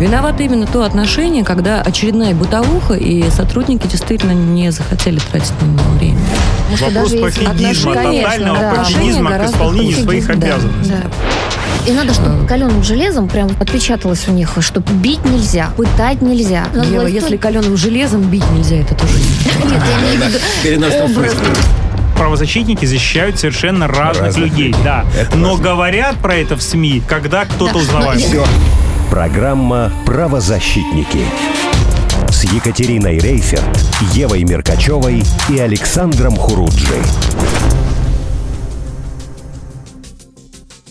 Виновато именно то отношение, когда очередная бытовуха, и сотрудники действительно не захотели тратить на него время. Вопрос пофигизма, тотального да. пофигизма к исполнению своих обязанностей. Да. И надо, чтобы каленым железом прям отпечаталось у них, что бить нельзя, пытать нельзя. Надо Ева, власть- если каленым железом бить нельзя, это тоже не Нет, я виду. Правозащитники защищают совершенно разных, Разных людей, людей. да. Это Но важно. говорят про это в СМИ, когда кто-то Да. узнавает. Все. Программа «Правозащитники» с Екатериной Рейферт, Евой Меркачевой и Александром Хуруджи.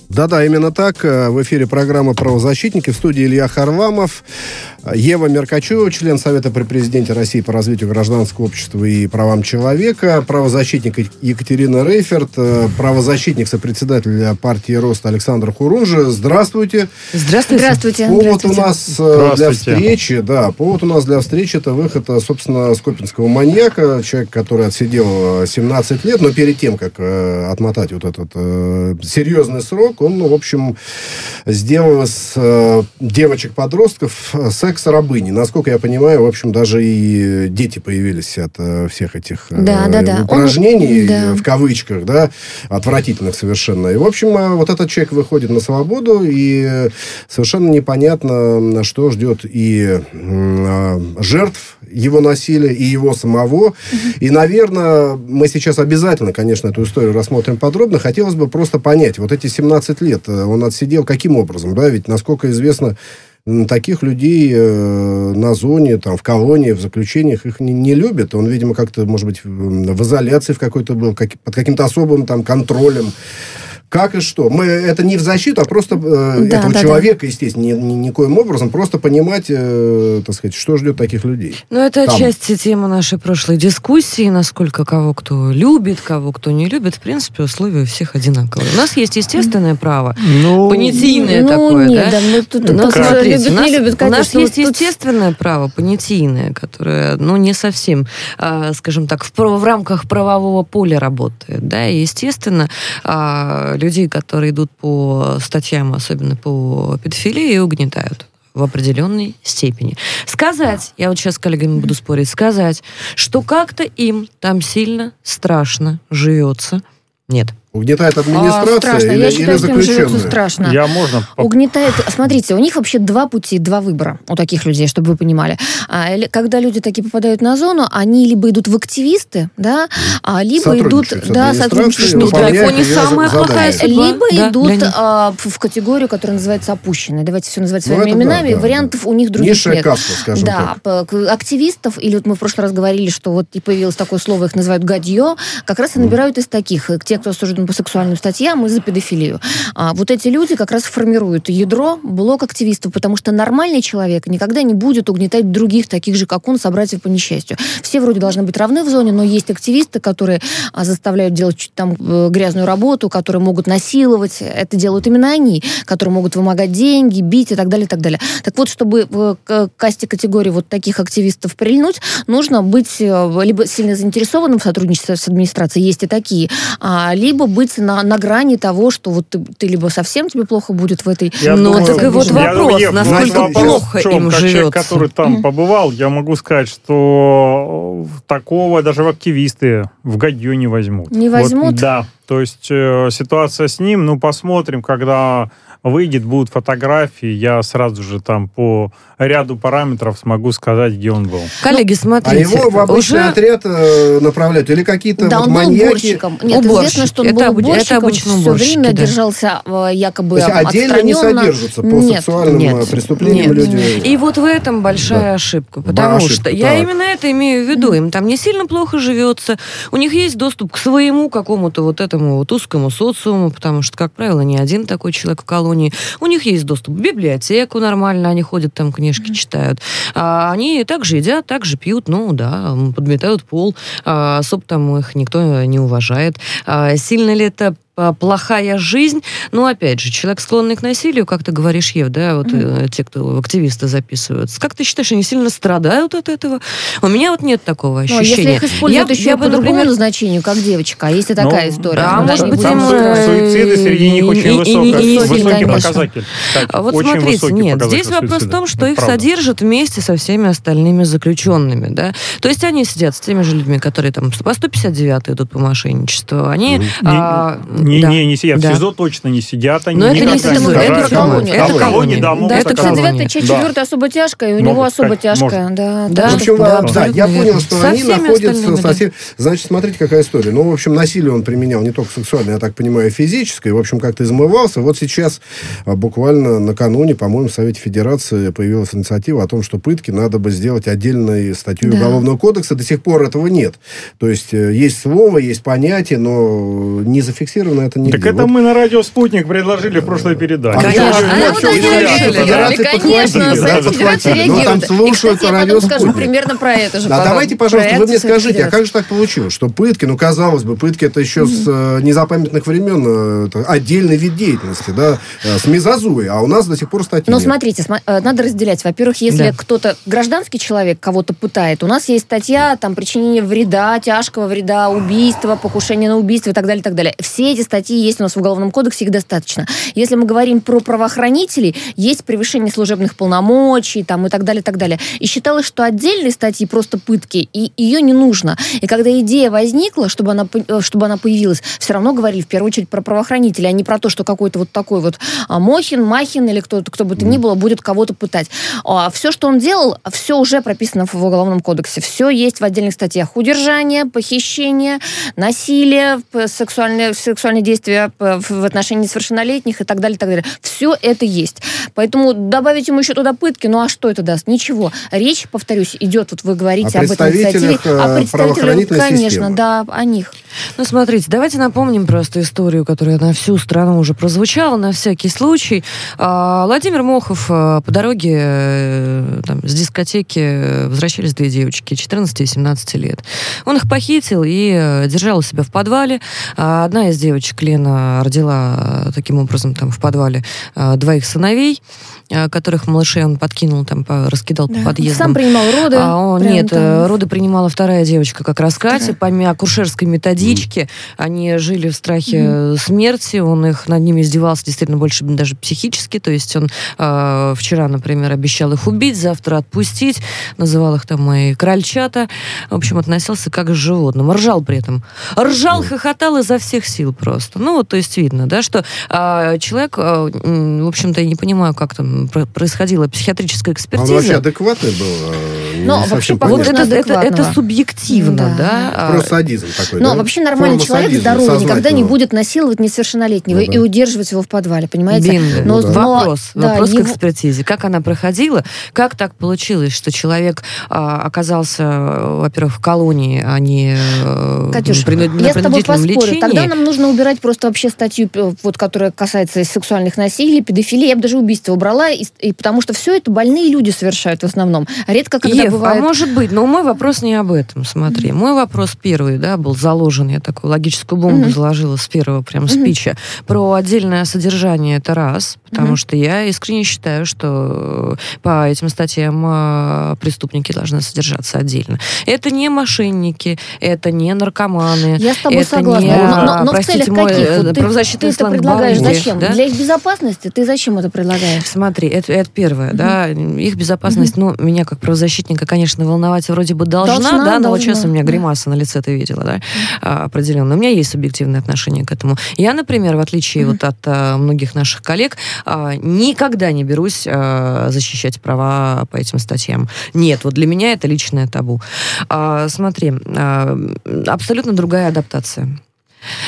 Да-да, именно так. Э, В эфире программа «Правозащитники». В студии Илья Харламов, э, Ева Меркачева, член Совета при Президенте России по развитию гражданского общества и правам человека, правозащитник Екатерина Рейферт, э, правозащитник, сопредседатель партии «Рост» Александр Хурунжи. Здравствуйте. Здравствуйте. Здравствуйте. Повод здравствуйте. у нас э, для встречи, да, повод у нас для встречи это выход, э, собственно, скопинского маньяка, человек, который отсидел э, 17 лет, но перед тем, как отмотать вот этот серьезный срок, он, ну, в общем, сделал из э, девочек-подростков э, секс-рабыни. Насколько я понимаю, в общем, даже и дети появились от э, всех этих э, Да, да, да. Он- упражнений, да. э, в кавычках, да, отвратительных совершенно. И, в общем, э, вот этот человек выходит на свободу, и э, совершенно непонятно, что ждет и а, жертв его насилия, и его самого. И, наверное, мы сейчас обязательно, конечно, эту историю рассмотрим подробно. Хотелось бы просто понять, вот эти 17 лет э, он отсидел каким образом, да, ведь, насколько известно, таких людей э, на зоне, там, в колонии, в заключениях их не, не любят. Он, видимо, как-то, может быть, в, изоляции в какой-то был, как- под каким-то особым там контролем. Как и что? Мы это не в защиту, а просто э, Да, этого да, человека, естественно, ни, ни- никоим образом, просто понимать, э, так сказать, что ждет таких людей. Ну, это Там. отчасти тема нашей прошлой дискуссии, насколько кого кто любит, кого кто не любит. В принципе, условия у всех одинаковые. У нас есть естественное право, Ну, понятийное ну, такое, нет, да? да, мы тут, Ну, тут смотрите, любят, у нас, не любят, у нас конечно, есть тут- естественное право, понятийное, которое, ну, не совсем, а, скажем так, в, в рамках правового поля работает, да, и, естественно, а, людей, которые идут по статьям, особенно по педофилии, угнетают в определенной степени. Сказать, я вот сейчас с коллегами буду спорить, сказать, что как-то им там сильно страшно живется, нет. Угнетает А, администрация страшно. или, Я или считаю, живется заключенные? страшно. Я можно... Угнетает. Смотрите, у них вообще два пути, два выбора у таких людей, чтобы вы понимали. А, или- когда люди такие попадают на зону, они либо идут в активисты, да, а либо идут, да, сотрудничают, Ну, далеко не самая плохая судьба. либо Да, идут а, в, категорию, которая называется опущенные. Давайте все называть Ну, своими да, именами. да, Вариантов у них других Низшая нет. каста, скажем да, так. активистов, или вот мы в прошлый раз говорили, что вот и появилось такое слово, их называют гадье, как раз и набирают из таких, те, кто осужден по сексуальным статьям и за педофилию. А вот эти люди как раз формируют ядро, блок активистов, потому что нормальный человек никогда не будет угнетать других, таких же, как он, собратьев по несчастью. Все вроде должны быть равны в зоне, но есть активисты, которые а, заставляют делать там э, грязную работу, которые могут насиловать. Это делают именно они, которые могут вымогать деньги, бить и так далее, и так далее. Так вот, чтобы к касте категории вот таких активистов прильнуть, нужно быть э, либо сильно заинтересованным в сотрудничестве с администрацией, есть и такие, а, либо быть на, на грани того, что вот ты, ты либо совсем тебе плохо будет в этой... Я Ну, думаю, так и вот я вопрос, Ев, насколько вопрос плохо чем? им Как человек, живется. который там побывал, я могу сказать, что такого даже в активисты в гадью не возьмут. Не Вот, возьмут? да. То есть э, ситуация с ним, ну, посмотрим, когда выйдет, будут фотографии, я сразу же там по ряду параметров смогу сказать, где он был. Коллеги, А смотрите, его в обычный уже... отряд э, направляют? Или какие-то Да, вот он был маньяки? уборщиком. Нет, Уборщик. известно, что он Это был обы- это уборщиком, обычно все время да. держался э, якобы То есть отдельно не содержатся по Нет. сексуальным нет, э, преступлениям нет. люди? И вот в этом большая ошибка, потому Ошибка, что я так. именно это имею в виду. Им там не сильно плохо живется, у них есть доступ к своему какому-то вот этому вот узкому социуму, потому что, как правило, не один такой человек в колонии. У них есть доступ в библиотеку нормально, они ходят там книжки читают. А они также едят, также пьют, ну да, подметают пол, а, особо там их никто не уважает. А сильно ли это плохая жизнь. Но, опять же, человек, склонный к насилию, как ты говоришь, Ев, да, вот mm-hmm. те, кто активисты записываются, как ты считаешь, они сильно страдают от этого? У меня вот нет такого ощущения. Ну, если их используют я, еще я по другому назначению, как девочка, а если ну, такая история. Да, ну, может быть, им... Суициды среди них очень высокий, показатель. А вот очень смотрите, нет, здесь вопрос в том, что их содержат вместе со всеми остальными заключенными, да. То есть они сидят с теми же людьми, которые там по 159 идут по мошенничеству. Они... Не, а, не, да, не, не сидят. Да. В СИЗО точно не сидят. Они Но это не СИЗО, это колония. Это колония, да, да, это 59 часть 4 особо тяжкая, и у него особо тяжкая. Да, да. В общем, да, я понял, что они находятся совсем... Значит, смотрите, какая история. Ну, в общем, насилие он применял не только сексуальное, я так понимаю, физическое. В общем, как-то измывался. Вот сейчас, а, буквально накануне, по-моему, в Совете Федерации появилась инициатива о том, что пытки надо бы сделать отдельной статьей да. Уголовного кодекса. До сих пор этого нет. То есть, э, есть слово, есть понятие, но не зафиксировано это нигде. Так это вот. мы на радио «Спутник» предложили в прошлой передаче. Конечно. Конечно, Совет Федерации реагирует. там слушают радио «Спутник». примерно про это же. А давайте, пожалуйста, вы мне скажите, а как же так получилось, что пытки, ну, казалось бы, пытки это еще с э, незапамятных времен э, отдельный вид деятельности, да, э, с мезозуей, а у нас до сих пор статьи Но смотрите, надо разделять. Во-первых, если кто-то, гражданский человек кого-то пытает, у нас есть статья, там, причинение вреда, тяжкого вреда, убийства, покушение на убийство и так далее, и так далее. Все эти статьи есть у нас в Уголовном кодексе, их достаточно. Если мы говорим про правоохранителей, есть превышение служебных полномочий, там, и так далее, и так далее. И считалось, что отдельные статьи просто пытки, и ее не нужно. И когда идея возникла, чтобы она, чтобы она появилась, все равно говорили в первую очередь про правоохранителей, а не про то, что какой-то вот такой вот а, Мохин, Махин или кто, кто бы то ни было будет кого-то пытать. А все, что он делал, все уже прописано в Уголовном кодексе. Все есть в отдельных статьях. Удержание, похищение, насилие, сексуальные, сексуальные действия в отношении несовершеннолетних и так далее, и так далее. Все это есть. Поэтому добавить ему еще туда пытки, ну а что это даст? Ничего. Речь, повторюсь, идет, вот вы говорите об этой инициативе. О представителях, конечно, системы. да, о них. Ну, смотрите, давайте напомним просто историю, которая на всю страну уже прозвучала, на всякий случай. А, Владимир Мохов а, по дороге э, там, с дискотеки возвращались две девочки, 14 и 17 лет. Он их похитил и э, держал у себя в подвале. А, одна из девочек, Лена, родила таким образом там в подвале двоих сыновей. Э, которых малышей он подкинул, там, по, раскидал да. по подъездам. Сам принимал роды? А, он, нет, там... Э, роды принимала вторая девочка, как раз Катя. По акушерской методичке mm. они жили в страхе mm. смерти, он их над ними издевался действительно больше даже психически, то есть он э, вчера, например, обещал их убить, завтра отпустить, называл их там мои крольчата, в общем, относился как к животным, ржал при этом. Ржал, mm. хохотал изо всех сил просто. Ну, вот, то есть видно, да, что э, человек, э, в общем-то, я не понимаю, как там происходила психиатрическая экспертиза. Он вообще адекватный был? Э, Но вообще вот это, это, это субъективно, да. да? А Просто садизм такой, Но да? вообще нормальный Форма человек здоровый никогда не будет насиловать несовершеннолетнего ну, да. и удерживать его в подвале, понимаете? Бинго. Но, ну, да. Вопрос, да, вопрос его... к экспертизе. Как она проходила? Как так получилось, что человек а, оказался, во-первых, в колонии, а не э, Катюш, при, на я с тобой поспорю. Лечении? Тогда нам нужно убирать просто вообще статью, вот, которая касается сексуальных насилий, педофилии. Я бы даже убийство убрала, и, и потому что все это больные люди совершают в основном. Редко когда Ев, а бывает... а может быть, но мой вопрос не об этом, смотри. Mm-hmm. Мой вопрос первый, да, был заложен, я такую логическую бомбу mm-hmm. заложила с первого прям mm-hmm. спича, про отдельное содержание, это раз, потому mm-hmm. что я искренне считаю, что по этим статьям а, преступники должны содержаться отдельно. Это не мошенники, это не наркоманы, я с тобой это согласна. не, но, но, но простите, в целях мой каких? Вот правозащитный ты, ты это предлагаешь банди, зачем? Да? Для их безопасности? Ты зачем это предлагаешь? Смотри, это, это первое, mm-hmm. да, их безопасность, mm-hmm. ну, меня как правозащитника, конечно, волновать вроде бы должна, должна да, но должна. вот сейчас у меня гримаса на лице ты видела, да, mm-hmm. определенно. У меня есть субъективное отношение к этому. Я, например, в отличие mm-hmm. вот от а, многих наших коллег, а, никогда не берусь а, защищать права по этим статьям. Нет, вот для меня это личное табу. А, смотри, а, абсолютно другая адаптация.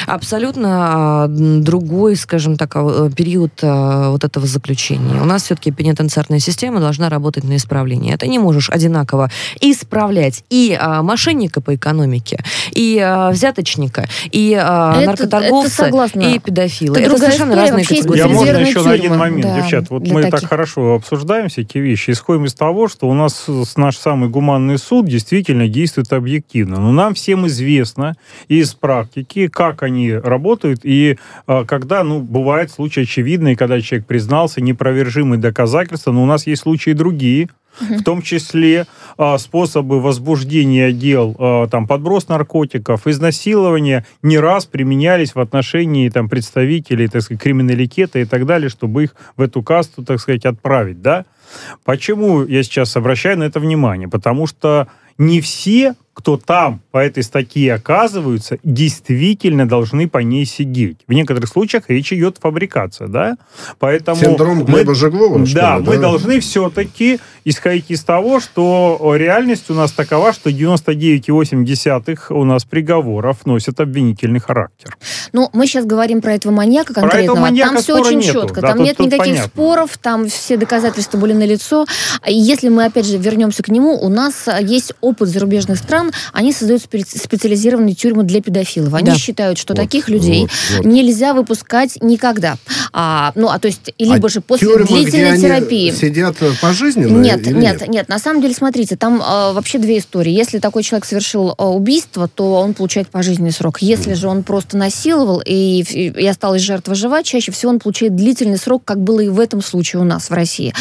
Абсолютно а, другой, скажем так, а, период а, вот этого заключения. У нас все-таки пенитенциарная система должна работать на исправление. Ты не можешь одинаково исправлять и мошенника по экономике, и взяточника, и это, наркоторговца, это и педофила. Это, это совершенно разные категории. Я можно еще на один момент, да, девчат. Вот мы таких. так хорошо обсуждаем всякие вещи. Исходим из того, что у нас наш самый гуманный суд действительно действует объективно. Но нам всем известно из практики, как как они работают, и э, когда, ну, бывает случай очевидный, когда человек признался, непровержимые доказательства, но у нас есть случаи другие, в том числе а, способы возбуждения дел, а, там, подброс наркотиков, изнасилования не раз применялись в отношении там, представителей, так сказать, криминалитета и так далее, чтобы их в эту касту, так сказать, отправить, да? Почему я сейчас обращаю на это внимание? Потому что не все кто там по этой статье оказываются, действительно должны по ней сидеть. В некоторых случаях речь идет фабрикация, да? Поэтому Синдром Глеба мы, Жеглова, Да, ли, мы да? должны все-таки исходить из того, что реальность у нас такова, что 99,8 у нас приговоров носят обвинительный характер. Ну, мы сейчас говорим про этого маньяка конкретного. Про этого маньяка там все очень нету. четко, да, там тут, нет тут никаких понятно. споров, там все доказательства были налицо. Если мы, опять же, вернемся к нему, у нас есть опыт зарубежных стран, стран, они создают специализированные тюрьмы для педофилов. Они да. считают, что вот, таких людей вот, вот. нельзя выпускать никогда. А, ну, а то есть, либо а же после тюрьмы, длительной где терапии. Они сидят пожизненно? Нет, нет, нет, нет. На самом деле, смотрите, там э, вообще две истории. Если такой человек совершил э, убийство, то он получает пожизненный срок. Если mm. же он просто насиловал и, и осталась жертва жива, чаще всего он получает длительный срок, как было и в этом случае у нас в России.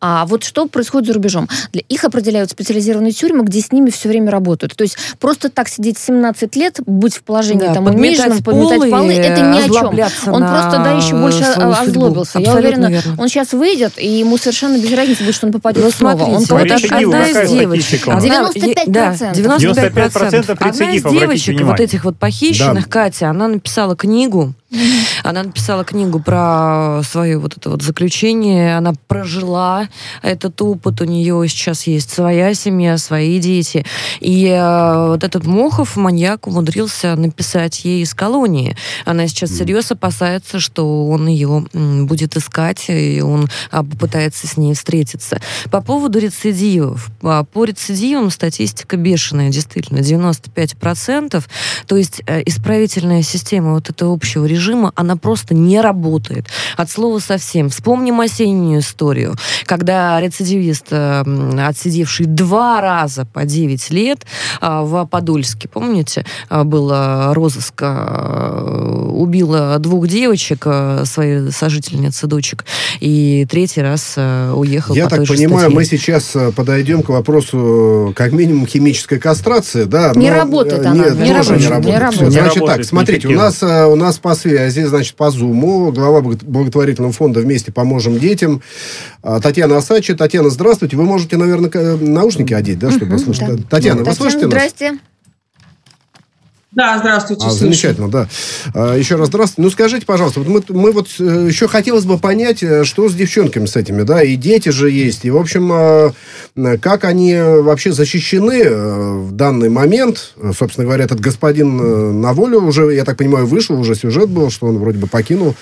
А вот что происходит за рубежом? Для их определяют специализированные тюрьмы, где с ними все время работают. То есть просто так сидеть 17 лет, быть в положении да, там униженном, подметать полы, это ни о чем. Он просто, да, еще больше озлобился. Я уверена, верно. он сейчас выйдет, и ему совершенно без разницы будет, что он попадет ну, снова. Он смотрите, одна из девочек. 95%. Да, 95%. Одна из девочек, вот этих вот похищенных, Катя, она написала книгу, она написала книгу про свое вот это вот заключение. Она прожила этот опыт. У нее сейчас есть своя семья, свои дети. И э, вот этот Мохов, маньяк, умудрился написать ей из колонии. Она сейчас всерьез опасается, что он ее будет искать, и он а, попытается с ней встретиться. По поводу рецидивов. По рецидивам статистика бешеная, действительно, 95%. То есть э, исправительная система вот этого общего режима режима, она просто не работает. От слова совсем. Вспомним осеннюю историю, когда рецидивист, э, отсидевший два раза по 9 лет э, в Подольске, помните, э, было розыск, убила двух девочек, своей сожительницы, дочек, и третий раз уехал Я по так понимаю, статье. мы сейчас подойдем к вопросу, как минимум, химической кастрации, да? Не работает она. Нет, не, работает. Не работает. Не работает. Значит так, смотрите, у нас, у нас по связи, значит, по Зуму, глава благотворительного фонда «Вместе поможем детям», а, Татьяна Асачи. Татьяна, здравствуйте. Вы можете, наверное, наушники одеть, да, чтобы угу, слышать? Да. Татьяна, вы слышите нас? Да, здравствуйте. А, замечательно, да. А, еще раз здравствуйте. Ну, скажите, пожалуйста, вот мы, мы вот э, еще хотелось бы понять, э, что с девчонками с этими, да, и дети же есть, и, в общем, а, как они вообще защищены э, в данный момент. Собственно говоря, этот господин на волю уже, я так понимаю, вышел, уже сюжет был, что он вроде бы покинул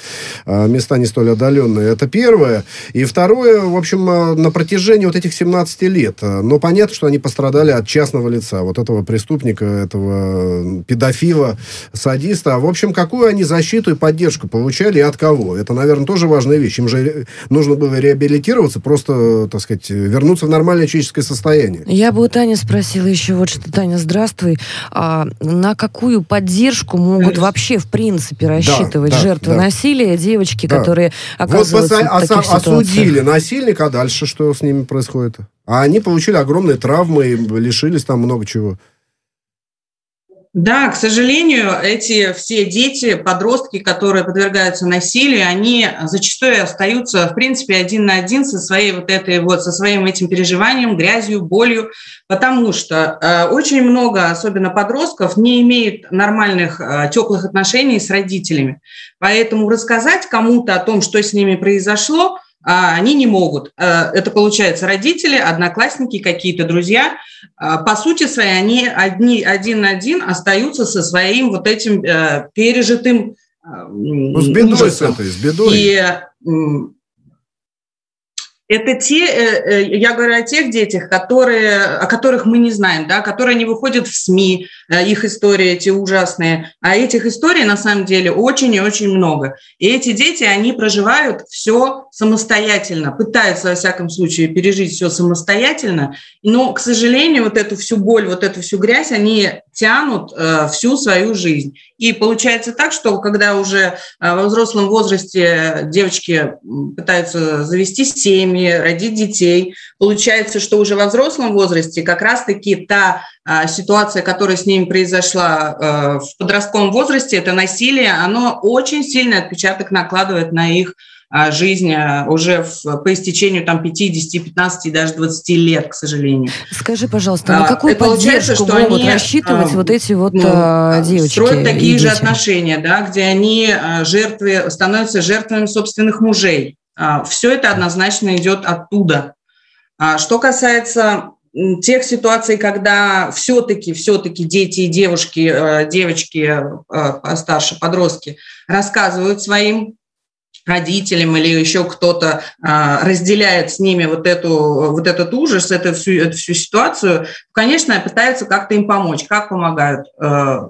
места не столь отдаленные. Это первое. И второе, в общем, на протяжении вот этих 17 лет, ну, понятно, что они пострадали от частного лица, вот этого преступника, этого педофила, садиста. В общем, какую они защиту и поддержку получали и от кого? Это, наверное, тоже важная вещь. Им же нужно было реабилитироваться, просто, так сказать, вернуться в нормальное человеческое состояние. Я бы у Тани спросила еще вот что. Таня, здравствуй. А на какую поддержку могут вообще, в принципе, рассчитывать да, жертвы да. насилия, девочки, да. которые оказываются вот в таких осудили насильника, а дальше что с ними происходит? А они получили огромные травмы и лишились там много чего. Да, к сожалению, эти все дети, подростки, которые подвергаются насилию, они зачастую остаются, в принципе, один на один со своей вот этой вот, со своим этим переживанием, грязью, болью, потому что э, очень много, особенно подростков, не имеют нормальных э, теплых отношений с родителями. Поэтому рассказать кому-то о том, что с ними произошло, а они не могут. Э, это получается родители, одноклассники, какие-то друзья. А, по сути своей, они одни, один на один остаются со своим вот этим э, пережитым э, ну, с бедой ужасом. с этой, с бедой. И это те, э, э, я говорю о тех детях, которые, о которых мы не знаем, да, которые не выходят в СМИ, э, их истории эти ужасные. А этих историй на самом деле очень и очень много. И эти дети, они проживают все самостоятельно, пытаются, во всяком случае, пережить все самостоятельно. Но, к сожалению, вот эту всю боль, вот эту всю грязь они тянут всю свою жизнь. И получается так, что когда уже во взрослом возрасте девочки пытаются завести семьи, родить детей. Получается, что уже во взрослом возрасте как раз-таки та а, ситуация, которая с ними произошла а, в подростковом возрасте, это насилие, оно очень сильный отпечаток накладывает на их жизнь уже в, по истечению там 50, 15, даже 20 лет, к сожалению. Скажи, пожалуйста, на какую это поддержку что могут они, рассчитывать а, вот эти вот ну, девочки? Строят такие же отношения, да, где они жертвы, становятся жертвами собственных мужей. А, Все это однозначно идет оттуда. А что касается тех ситуаций, когда все-таки, все-таки дети и девушки, э, девочки э, постарше, подростки рассказывают своим родителям или еще кто-то а, разделяет с ними вот, эту, вот этот ужас, эту всю, эту всю ситуацию, конечно, пытаются как-то им помочь. Как помогают? Э,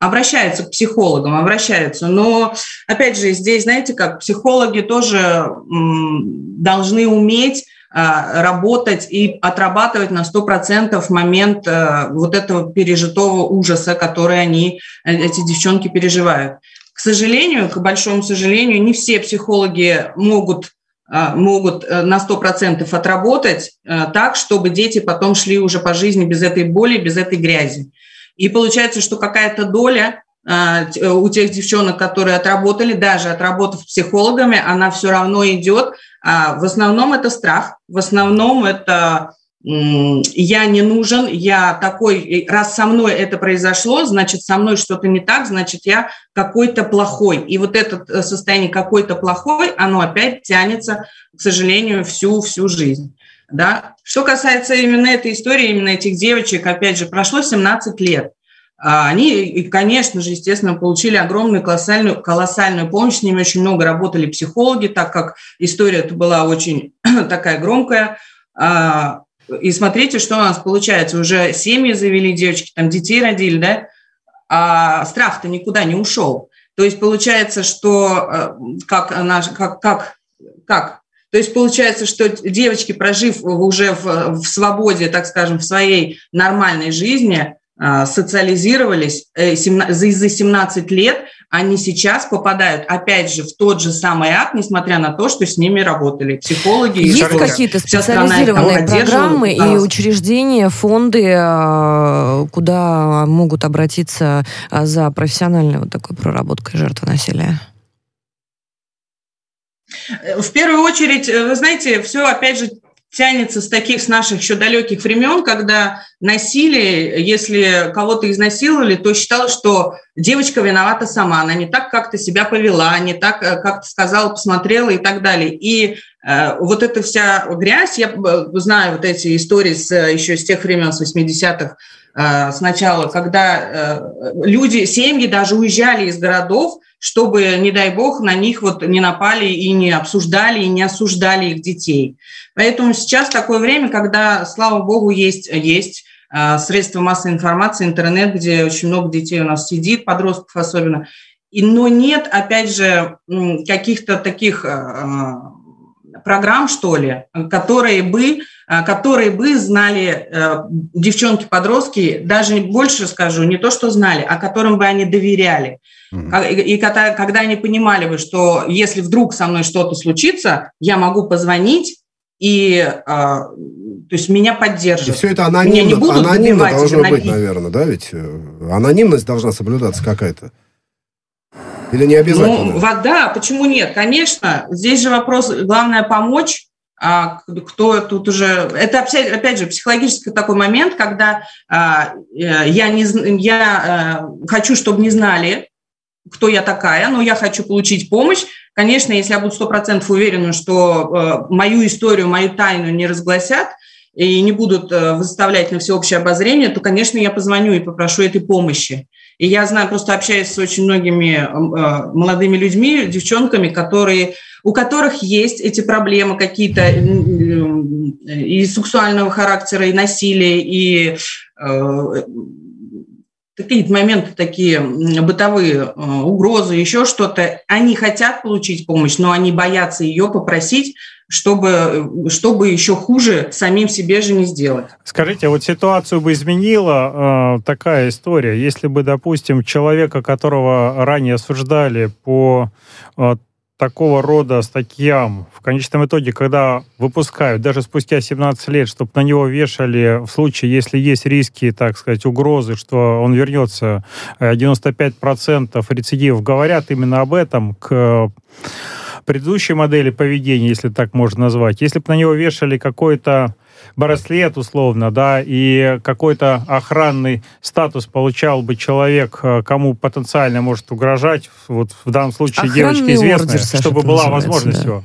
обращаются к психологам, обращаются. Но, опять же, здесь, знаете, как психологи тоже должны уметь а, работать и отрабатывать на 100% момент э, вот этого пережитого ужаса, который они, э, эти девчонки переживают. К сожалению, к большому сожалению, не все психологи могут а, могут э, на 100% отработать так, чтобы дети потом шли уже по жизни без этой боли, без этой грязи. И получается, что какая-то доля а, у тех девчонок, которые отработали, даже отработав психологами, она все равно идет. А в основном это страх, в основном это я не нужен, я такой, раз со мной это произошло, значит, со мной что-то не так, значит, я какой-то плохой. И вот это э, состояние какой-то плохой, оно опять тянется, к сожалению, всю-всю жизнь. Да? Что касается именно этой истории, именно этих девочек, опять же, прошло 17 лет. А, они, конечно же, естественно, получили огромную колоссальную, колоссальную помощь. С ними очень много работали психологи, так как история была очень такая громкая. И смотрите, что у нас получается. Уже семьи завели девочки, там детей родили, да? А страх-то никуда не ушел. То есть получается, что э, как, наш, как, как, как то есть получается, что девочки, прожив уже в, в свободе, так скажем, в своей нормальной жизни, социализировались э, за 17 лет, они сейчас попадают, опять же, в тот же самый ад, несмотря на то, что с ними работали психологи. Есть какие-то специализированные программы и учреждения, фонды, а, куда могут обратиться а, за профессиональной вот такой проработкой жертвы насилия? В первую очередь, э, вы знаете, все опять же тянется с таких, с наших еще далеких времен, когда насилие, если кого-то изнасиловали, то считалось, что девочка виновата сама, она не так как-то себя повела, не так э, как-то сказала, посмотрела и так далее. И э, вот эта вся грязь, я э, знаю вот эти истории с, еще с тех времен, с 80-х, э, сначала, когда э, люди, семьи даже уезжали из городов, чтобы, не дай бог, на них вот не напали и не обсуждали, и не осуждали их детей. Поэтому сейчас такое время, когда, слава богу, есть, есть а, средства массовой информации, интернет, где очень много детей у нас сидит, подростков особенно. И, но нет, опять же, каких-то таких программ, что ли, которые бы, которые бы знали девчонки-подростки, даже больше скажу, не то, что знали, а которым бы они доверяли. И когда, когда они понимали бы, что если вдруг со мной что-то случится, я могу позвонить, и а, то есть меня поддержат. И все это анонимно, не будут анонимно должно быть, наверное, да? Ведь э, анонимность должна соблюдаться какая-то. Или не обязательно? Ну, да, почему нет? Конечно, здесь же вопрос, главное помочь, а кто тут уже... Это, опять же, психологический такой момент, когда а, э, я, не, я а, хочу, чтобы не знали, кто я такая, но я хочу получить помощь. Конечно, если я буду сто процентов уверена, что э, мою историю, мою тайну не разгласят, и не будут э, выставлять на всеобщее обозрение, то, конечно, я позвоню и попрошу этой помощи. И я знаю, просто общаюсь с очень многими э, молодыми людьми, девчонками, которые, у которых есть эти проблемы какие-то и сексуального характера, и насилия, и какие-то моменты такие бытовые, э, угрозы, еще что-то, они хотят получить помощь, но они боятся ее попросить, чтобы, чтобы еще хуже самим себе же не сделать. Скажите, вот ситуацию бы изменила э, такая история, если бы, допустим, человека, которого ранее осуждали по э, такого рода статьям в конечном итоге, когда выпускают, даже спустя 17 лет, чтобы на него вешали в случае, если есть риски, так сказать, угрозы, что он вернется, 95% э, рецидивов говорят именно об этом к предыдущей модели поведения, если так можно назвать. Если бы на него вешали какой-то браслет условно, да, и какой-то охранный статус получал бы человек, э, кому потенциально может угрожать, вот в данном случае Охранный девочка известная, ордер, чтобы была возможность да. его.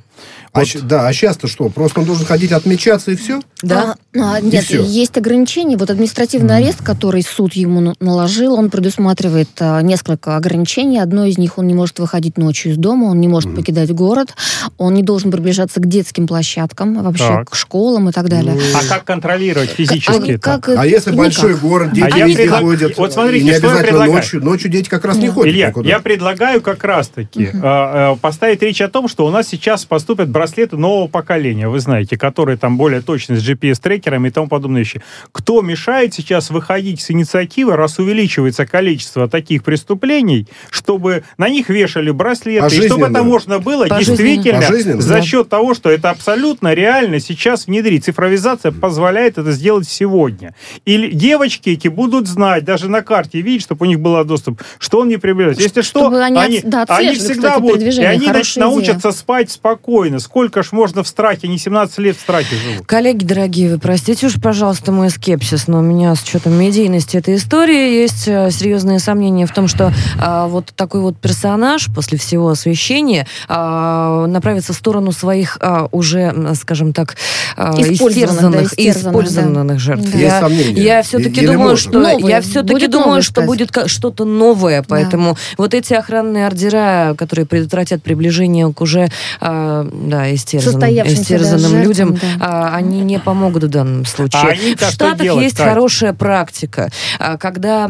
А, да, а сейчас-то что? Просто он должен ходить отмечаться и все? Да. А, а, нет, все. есть ограничения. Вот административный mm. арест, который суд ему наложил, он предусматривает а, несколько ограничений. Одно из них, он не может выходить ночью из дома, он не может mm. покидать город, он не должен приближаться к детским площадкам, вообще так. к школам и так далее. Ну... А как контролировать физически? А, как, а если никак. большой город, дети а везде предлаг... ходят, вот смотрите, не обязательно ночью. Ночью дети как раз да. не ходят Илья, никуда. я предлагаю как раз-таки uh-huh. поставить речь о том, что у нас сейчас поступят браслеты нового поколения, вы знаете, которые там более точны с GPS-трекерами и тому подобные вещи. Кто мешает сейчас выходить с инициативы, раз увеличивается количество таких преступлений, чтобы на них вешали браслеты, и чтобы это можно было действительно за счет того, что это абсолютно реально сейчас внедрить. Цифровизация позволяет это сделать сегодня. И девочки эти будут знать, даже на карте видеть, чтобы у них был доступ, что он не приближается. Если что, они, они, да, они всегда кстати, будут, и они значит, научатся спать спокойно. Сколько ж можно в страхе, не 17 лет в страхе живут. Коллеги дорогие, вы простите уж, пожалуйста, мой скепсис, но у меня с учетом медийности этой истории есть э, серьезные сомнения в том, что а, вот такой вот персонаж после всего освещения а, направится в сторону своих а, уже, скажем так, а, истерзанных, да, использованных да. жертв. Да. Я, я все-таки думаю, что новые. я все-таки думаю, что будет что-то новое, поэтому да. вот эти охранные ордера, которые предотвратят приближение к уже а, да, истерзанным истерзанным да, людям, да. а, они не помогут в данном случае. А они в Штатах делать, есть кстати? хорошая практика, а, когда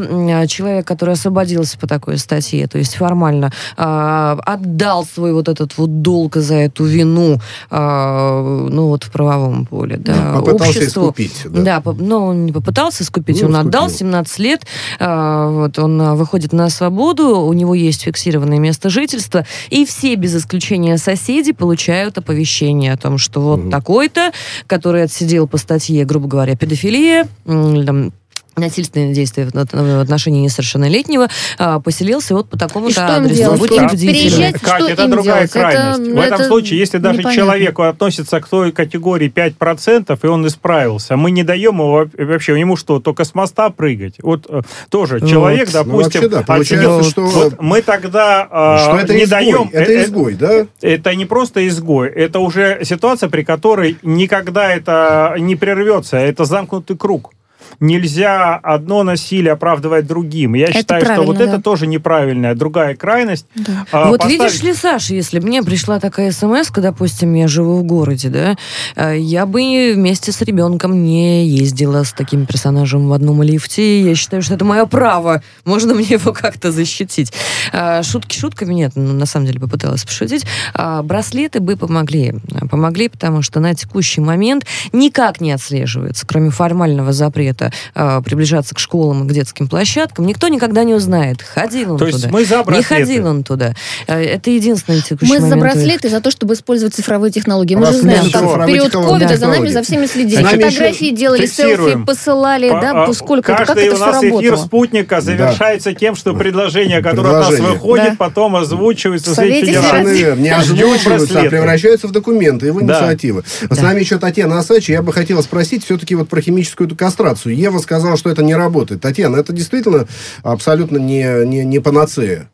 человек, который освободился по такой статье, то есть формально а, отдал свой вот этот вот долг за эту вину, а, ну вот в правовом поле, да, ну, попытался обществу. искупить. Да, да но он не попытался искупить, ну, он искупил. отдал 17 лет, а, вот он выходит на свободу, у него есть фиксированное место жительства, и все без исключения соседи получают оповещение о том, что вот угу. такой-то, который отсидел по статье, грубо говоря, педофилия, там, насильственные действия в отношении несовершеннолетнего, а, поселился вот по такому-то адресу. Будьте бдительны. Катя, это другая делать? крайность. Это, в этом это случае, если даже непонятно. человеку относится к той категории 5%, и он исправился, мы не даем его вообще, ему что, только с моста прыгать? Вот э, тоже вот. человек, ну, допустим... Ну, вообще, да, получается, что... Вот мы тогда э, что это не изгой, даем... Это э, изгой, да? Это, это не просто изгой, это уже ситуация, при которой никогда это не прервется, это замкнутый круг нельзя одно насилие оправдывать другим. Я это считаю, что вот да. это тоже неправильная, другая крайность. Да. А, вот поставить... видишь ли, Саша, если мне пришла такая смс, допустим, я живу в городе, да, э, я бы вместе с ребенком не ездила с таким персонажем в одном лифте. Я считаю, что это мое право. Можно мне его как-то защитить. А, шутки шутками нет, ну, на самом деле попыталась пошутить. А, браслеты бы помогли. Помогли, потому что на текущий момент никак не отслеживается, кроме формального запрета э, приближаться к школам и к детским площадкам, никто никогда не узнает, ходил он то туда. Мы за не ходил он туда. Э, это единственный текущий Мы за браслеты, за то, чтобы использовать цифровые технологии. Мы же знаем, там, в период ковида за нами за всеми следили. Нами Фотографии делали, селфи посылали, По, да, сколько это, как это у нас эфир спутника завершается да. тем, что предложение, которое от нас выходит, да. потом озвучивается Совете Федерации. Не озвучиваются, а превращаются в документы, в инициативы. С нами еще Татьяна Асачи. Я бы хотела спросить все-таки вот про химическую кастрацию. Ева сказала, что это не работает. Татьяна, это действительно абсолютно не, не, не панацея.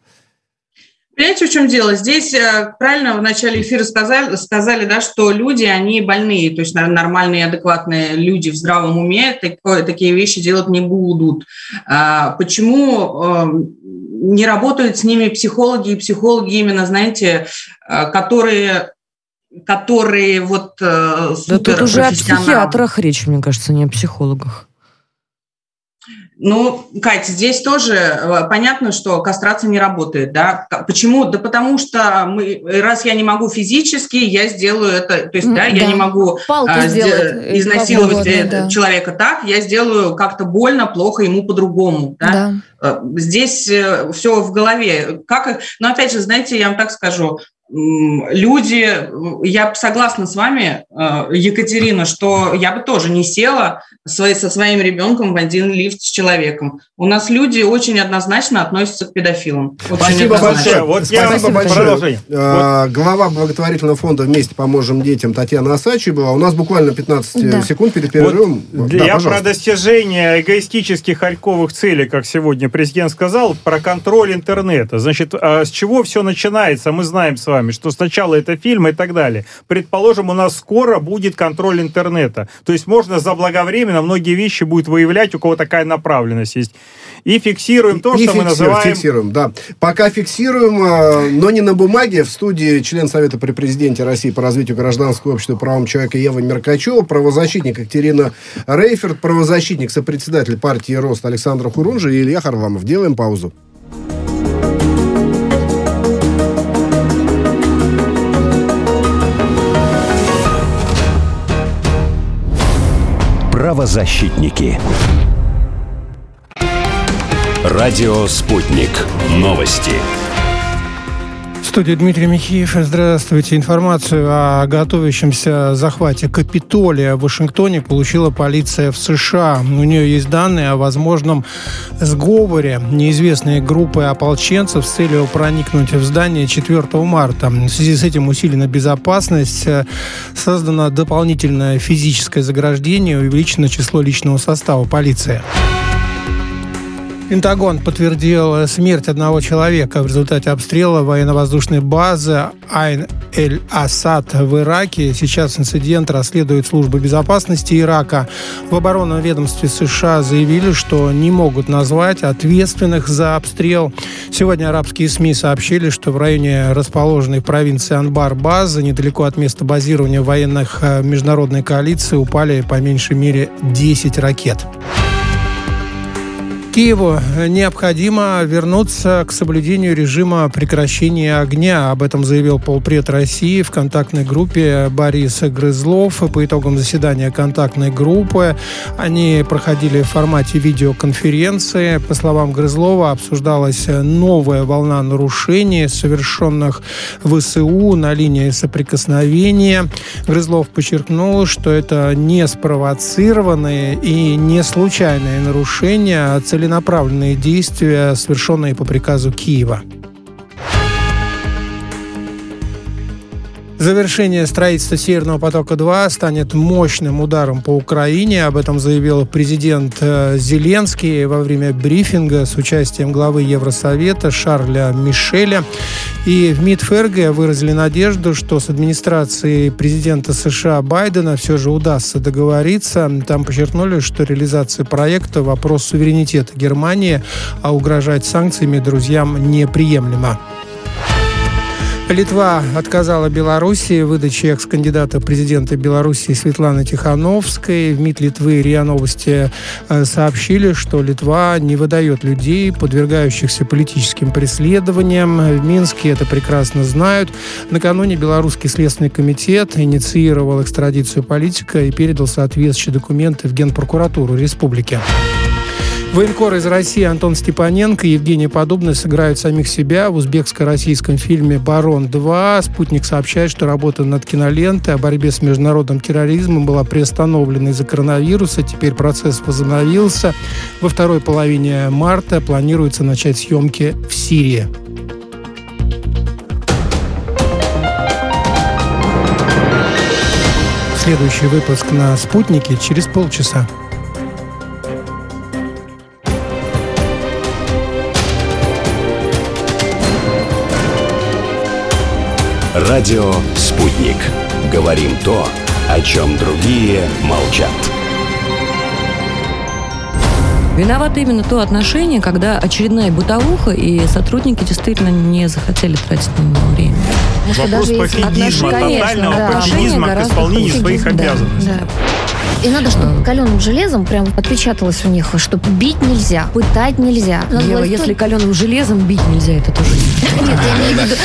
Понимаете, в чем дело? Здесь э, правильно в начале эфира сказали, сказали, да, что люди, они больные, то есть нормальные, адекватные люди в здравом уме такое, такие вещи делать не будут. А, почему эм, не работают с ними психологи и психологи именно, знаете, э, которые которые вот э, Да тут уже о психиатрах речь, мне кажется, не о психологах. Ну, Катя, здесь тоже э, понятно, что кастрация не работает, да? Почему? Да потому что мы, раз я не могу физически, я сделаю это, то есть, да, да. я не могу а, сделать, изнасиловать угодно, э, да. человека так, я сделаю как-то больно, плохо ему по-другому, да? да. Э, здесь все в голове. Как, но опять же, знаете, я вам так скажу, люди, я согласна с вами, э, Екатерина, что я бы тоже не села со своим ребенком в один лифт с человеком. У нас люди очень однозначно относятся к педофилам. Очень Спасибо большое. Вот Спасибо большое. А, глава благотворительного фонда «Вместе поможем детям» Татьяна Асачева. У нас буквально 15 да. секунд перед перерывом. Вот да, я пожалуйста. про достижение эгоистических харьковых целей, как сегодня президент сказал, про контроль интернета. Значит, а с чего все начинается, мы знаем с вами что сначала это фильм и так далее. Предположим, у нас скоро будет контроль интернета. То есть можно заблаговременно многие вещи будет выявлять, у кого такая направленность есть. И фиксируем то, и что фиксируем, мы называем... Фиксируем, да. Пока фиксируем, а, но не на бумаге. В студии член Совета при президенте России по развитию гражданского общества и правам человека Ева Меркачева, правозащитник Екатерина Рейферт, правозащитник, сопредседатель партии «Рост» Александр Хурунжи и Илья Харламов. Делаем паузу. Правозащитники. Радио «Спутник». Новости студии Дмитрий Михеев. Здравствуйте. Информацию о готовящемся захвате Капитолия в Вашингтоне получила полиция в США. У нее есть данные о возможном сговоре неизвестной группы ополченцев с целью проникнуть в здание 4 марта. В связи с этим усилена безопасность, создано дополнительное физическое заграждение, увеличено число личного состава полиции. Пентагон подтвердил смерть одного человека в результате обстрела военно-воздушной базы Айн-эль-Асад в Ираке. Сейчас инцидент расследует служба безопасности Ирака. В оборонном ведомстве США заявили, что не могут назвать ответственных за обстрел. Сегодня арабские СМИ сообщили, что в районе расположенной в провинции Анбар базы, недалеко от места базирования военных э, международной коалиции, упали по меньшей мере 10 ракет. Киеву необходимо вернуться к соблюдению режима прекращения огня. Об этом заявил полпред России в контактной группе Борис Грызлов. По итогам заседания контактной группы они проходили в формате видеоконференции. По словам Грызлова, обсуждалась новая волна нарушений, совершенных ВСУ на линии соприкосновения. Грызлов подчеркнул, что это не спровоцированные и не случайные нарушения, а цель целенаправленные действия, совершенные по приказу Киева. Завершение строительства Северного потока-2 станет мощным ударом по Украине. Об этом заявил президент э, Зеленский во время брифинга с участием главы Евросовета Шарля Мишеля. И в МИД ФРГ выразили надежду, что с администрацией президента США Байдена все же удастся договориться. Там подчеркнули, что реализация проекта – вопрос суверенитета Германии, а угрожать санкциями друзьям неприемлемо. Литва отказала Белоруссии в выдаче экс-кандидата президента Белоруссии Светланы Тихановской. В МИД Литвы РИА Новости э, сообщили, что Литва не выдает людей, подвергающихся политическим преследованиям. В Минске это прекрасно знают. Накануне Белорусский следственный комитет инициировал экстрадицию политика и передал соответствующие документы в Генпрокуратуру республики. Военкор из России Антон Степаненко и Евгений Подобный сыграют самих себя в узбекско-российском фильме «Барон-2». «Спутник» сообщает, что работа над кинолентой о борьбе с международным терроризмом была приостановлена из-за коронавируса. Теперь процесс возобновился. Во второй половине марта планируется начать съемки в Сирии. Следующий выпуск на «Спутнике» через полчаса. Радио «Спутник». Говорим то, о чем другие молчат. Виновато именно то отношение, когда очередная бытовуха, и сотрудники действительно не захотели тратить на него время. Потому Вопрос пофигизма, тотального да, пофигизма к исполнению своих Да, обязанностей. да. И надо, чтобы каленым железом прям отпечаталось у них, что бить нельзя, пытать нельзя. Надо Ева, власть если каленым железом бить нельзя, это тоже не Нет, я имею в виду.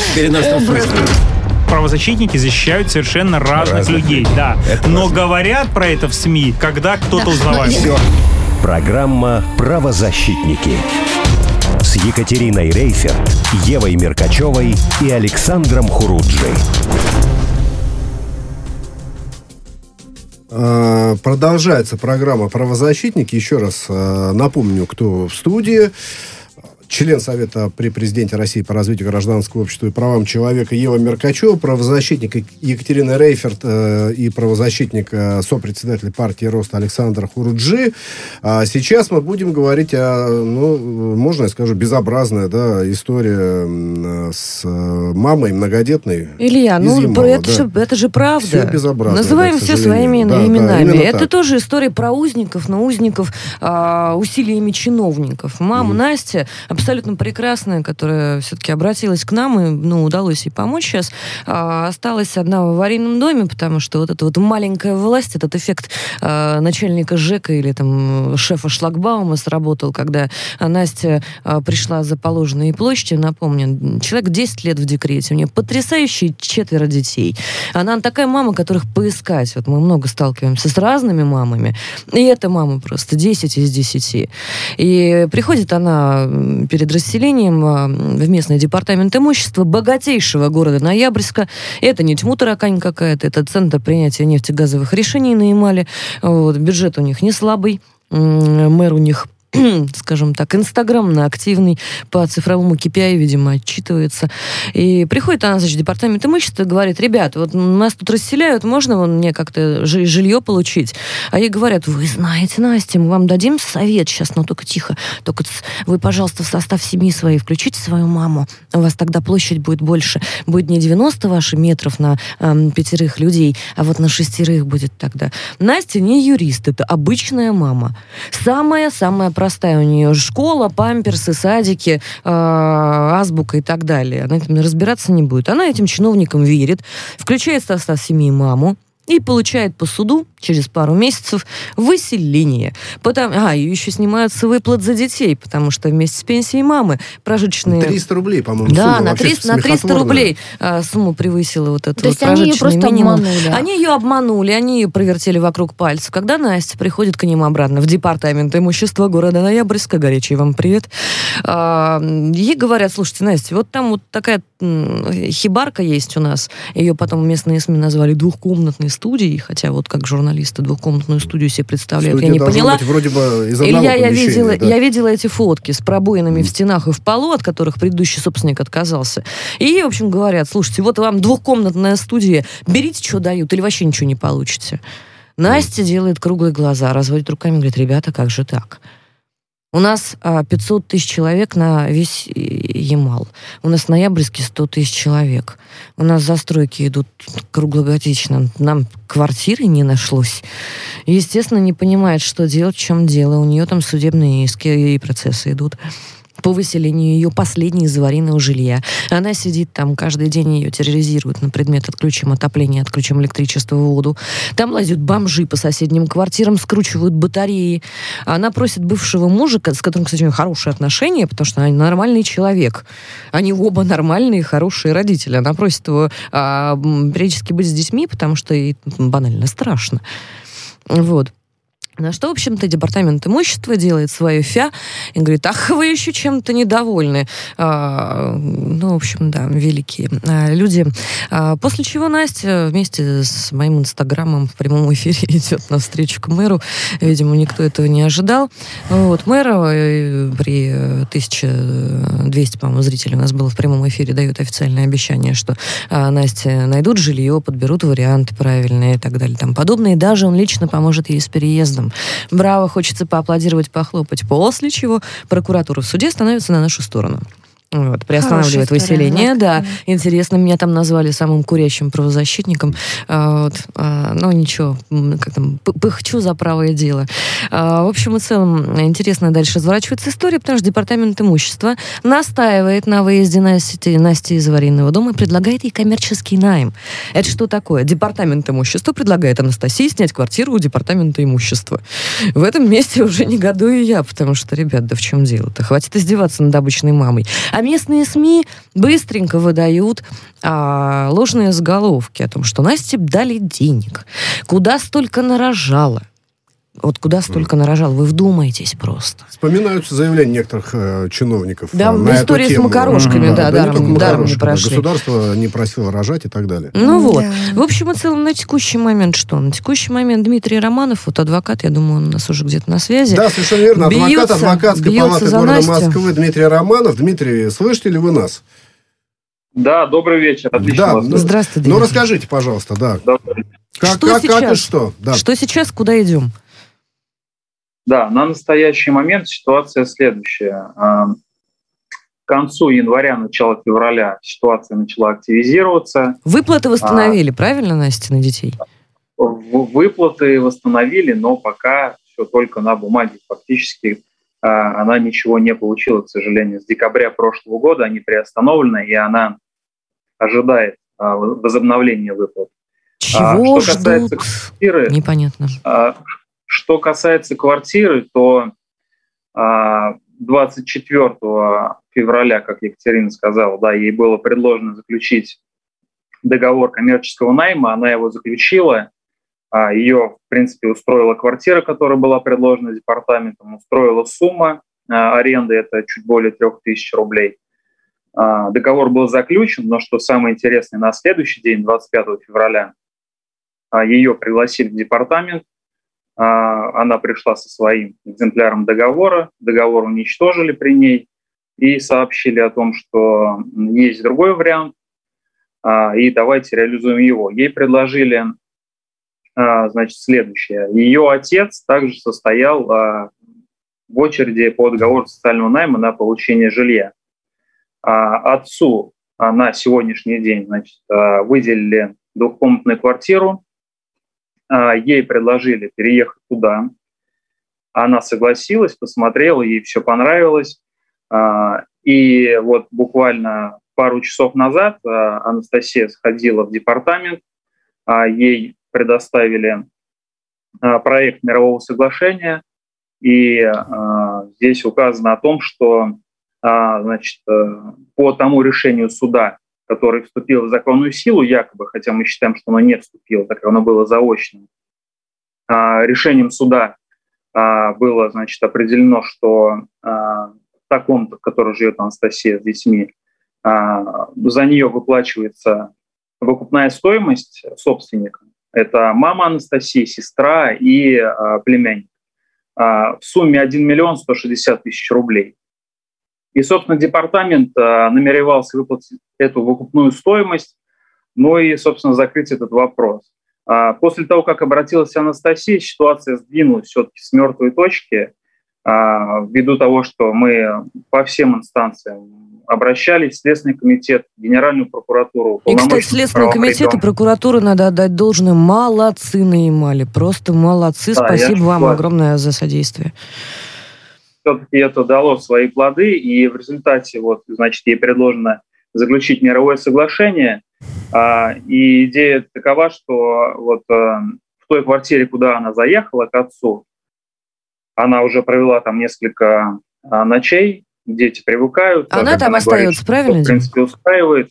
Правозащитники защищают совершенно разных, Разных людей, людей. да. Это Но важно. говорят про это в СМИ, когда кто-то Да, узнавает. Всё. Программа «Правозащитники» с Екатериной Рейферт, Евой Меркачевой и Александром Хуруджи. Э, Продолжается программа «Правозащитники». Еще раз э, напомню, кто в студии. Член Совета при президенте России по развитию гражданского общества и правам человека Ева Меркачева, правозащитник Екатерина Рейферт э, и правозащитник, э, сопредседатель партии «Рост» Александр Хуруджи. А сейчас мы будем говорить о, ну, можно я скажу, безобразная да, история с э, мамой многодетной. Илья, ну Ямала, это, да. же, это же правда. Всё безобразно, Называем да, все своими Да, да, именами. именно это так. тоже история про узников, но узников а, усилиями чиновников. Мама Настя, абсолютно прекрасная, которая все-таки обратилась к нам, и ну, удалось ей помочь сейчас, а, осталась одна в аварийном доме, потому что вот эта вот маленькая власть, этот эффект а, начальника ЖЭКа или там шефа шлагбаума сработал, когда Настя а, пришла за положенные площади, напомню, человек 10 лет в декрете, у нее потрясающие четверо детей. Она такая мама, которых поискать. Вот мы много сталкиваемся с разными мамами, и эта мама просто 10 из 10. И приходит она перед расселением а, в местный департамент имущества богатейшего города Ноябрьска. Это не тьму таракань какая-то, это центр принятия нефтегазовых решений на Ямале. Вот, бюджет у них не слабый, мэр у них скажем так, инстаграмно активный, по цифровому KPI, видимо, отчитывается. И приходит она, значит, департамент имущества и говорит, ребят, вот нас тут расселяют, можно вон мне как-то жи- жилье получить? А ей говорят, вы знаете, Настя, мы вам дадим совет сейчас, но только тихо. Только вы, пожалуйста, в состав семьи своей включите свою маму. У вас тогда площадь будет больше. Будет не 90 ваши метров на эм, пятерых людей, а вот на шестерых будет тогда. Настя не юрист, это обычная мама. Самая-самая простая у нее школа, памперсы, садики, э, азбука и так далее. Она этим разбираться не будет. Она этим чиновникам верит, включает состав семьи маму, и получает по суду через пару месяцев выселение. Потому, а, и еще снимаются выплат за детей, потому что вместе с пенсией мамы прожиточные... 300 рублей, по-моему, Да, сумма на вообще 300, на 300 смехотворная. рублей а, сумма превысила вот это То вот есть они ее просто минимум. обманули. Они ее обманули, они ее провертели вокруг пальцев. Когда Настя приходит к ним обратно в департамент имущества города Ноябрьска, горячий вам привет, а, ей говорят, слушайте, Настя, вот там вот такая хибарка есть у нас, ее потом местные СМИ назвали двухкомнатной студией, хотя вот как журналисты двухкомнатную студию себе представляют, Студия я не поняла. быть вроде бы из Илья, я видела, да. я видела эти фотки с пробоинами в стенах и в полу, от которых предыдущий собственник отказался. И в общем, говорят, слушайте, вот вам двухкомнатная студия, берите, что дают, или вообще ничего не получите. Настя делает круглые глаза, разводит руками, говорит, ребята, как же так? У нас а, 500 тысяч человек на весь Ямал. У нас в Ноябрьске 100 тысяч человек. У нас застройки идут круглогодично. Нам квартиры не нашлось. Естественно, не понимает, что делать, в чем дело. У нее там судебные иски и процессы идут по выселению ее последней из аварийного жилья. Она сидит там, каждый день ее терроризируют на предмет отключим отопления, отключим электричество, воду. Там лазят бомжи по соседним квартирам, скручивают батареи. Она просит бывшего мужа, с которым, кстати, у нее хорошие отношения, потому что она нормальный человек. Они оба нормальные, хорошие родители. Она просит его а, периодически быть с детьми, потому что ей банально страшно. Вот. На что, в общем-то, департамент имущества делает свое фя и говорит, ах, вы еще чем-то недовольны. А, ну, в общем, да, великие а, люди. А, после чего Настя вместе с моим инстаграмом в прямом эфире идет навстречу к мэру. Видимо, никто этого не ожидал. Вот, мэр э, при э, 1200, по-моему, зрителей у нас было в прямом эфире, дает официальное обещание, что а, Насте найдут жилье, подберут варианты правильные и так далее, там подобное. И даже он лично поможет ей с переездом. Браво, хочется поаплодировать, похлопать. После чего прокуратура в суде становится на нашу сторону. Вот, приостанавливает Хорошая история, выселение, да. да. Интересно, меня там назвали самым курящим правозащитником. А, вот, а, ну, ничего, как там, пыхчу за правое дело. А, в общем и целом, интересно дальше разворачивается история, потому что Департамент имущества настаивает на выезде Насти, Насти из аварийного дома и предлагает ей коммерческий найм. Это что такое? Департамент имущества предлагает Анастасии снять квартиру у Департамента имущества. В этом месте уже негодую я, потому что, ребят, да в чем дело-то? Хватит издеваться над обычной мамой. А местные СМИ быстренько выдают а, ложные заголовки о том, что Насте дали денег. Куда столько нарожала? Вот куда столько нарожал? Вы вдумайтесь просто. Вспоминаются заявления некоторых э, чиновников. Да, э, на эту история с тему. макарошками, да, не даром- только даром не прошли. Государство не просило рожать и так далее. Ну вот. Да. В общем и целом, на текущий момент что? На текущий момент Дмитрий Романов, вот адвокат, я думаю, он у нас уже где-то на связи. Да, совершенно верно. Адвокат Бьется- адвокатской бьется палаты города Настю. Москвы Дмитрий Романов. Дмитрий, слышите ли вы нас? Да, добрый вечер. Отлично Да, ну. Здравствуйте, Ну, расскажите, пожалуйста, да. Добрый. Как, Что как, как и сейчас? что? Да. Что сейчас, куда идем? Да, на настоящий момент ситуация следующая. А, К концу января, начало февраля ситуация начала активизироваться. Выплаты А. восстановили, правильно, Настя, на детей? Выплаты восстановили, но пока все только на бумаге. Фактически а, она ничего не получила, к сожалению. С декабря прошлого года они приостановлены, и она ожидает а, возобновления выплат. Чего что касается ждут? Квартиры, Непонятно. А, Что касается квартиры, то а, 24 февраля, как Екатерина сказала, да, ей было предложено заключить договор коммерческого найма, она его заключила, а, ее, в принципе, устроила квартира, которая была предложена департаментом, устроила сумма а, аренды, это чуть более 3000 рублей. А, Договор был заключен, но что самое интересное, на следующий день, 25 февраля, а, ее пригласили в департамент, а, она пришла со своим экземпляром договора, договор уничтожили при ней и сообщили о том, что есть другой вариант, а, и давайте реализуем его. Ей предложили а, значит, следующее. Ее отец также состоял а, в очереди по договору социального найма на получение жилья. А, Отцу а, на сегодняшний день значит, а, выделили двухкомнатную квартиру, а, ей предложили переехать туда. Она согласилась, посмотрела, ей все понравилось. А, И вот буквально пару часов назад а, Анастасия сходила в департамент, а, ей предоставили а, проект мирового соглашения, и а, здесь указано о том, что а, значит, э, по тому решению суда, который вступил в законную силу, якобы, хотя мы считаем, что оно не вступило, так как оно было заочным, а, решением суда а, было значит, определено, что а, та комната, в которой живет Анастасия с детьми, за нее выплачивается выкупная стоимость собственника. Это мама Анастасии, сестра и племянник. В сумме 1 миллион 160 тысяч рублей. И, собственно, департамент намеревался выплатить эту выкупную стоимость, ну и, собственно, закрыть этот вопрос. А, После того, как обратилась Анастасия, ситуация сдвинулась все-таки с мертвой точки, а, ввиду того, что мы по всем инстанциям обращались в Следственный комитет, Генеральную прокуратуру. И, кстати, Следственный комитет и прокуратура, надо отдать должное, молодцы наимали. Просто молодцы. Да, Спасибо вам согласен. огромное за содействие. все-таки это дало свои плоды, и в результате, вот, значит, ей предложено заключить мировое соглашение, а, и идея такова, что вот э, в той квартире, куда она заехала к отцу, она уже провела там несколько а, ночей, дети привыкают. Она там говорит, остается, что, правильно, В принципе, устраивает.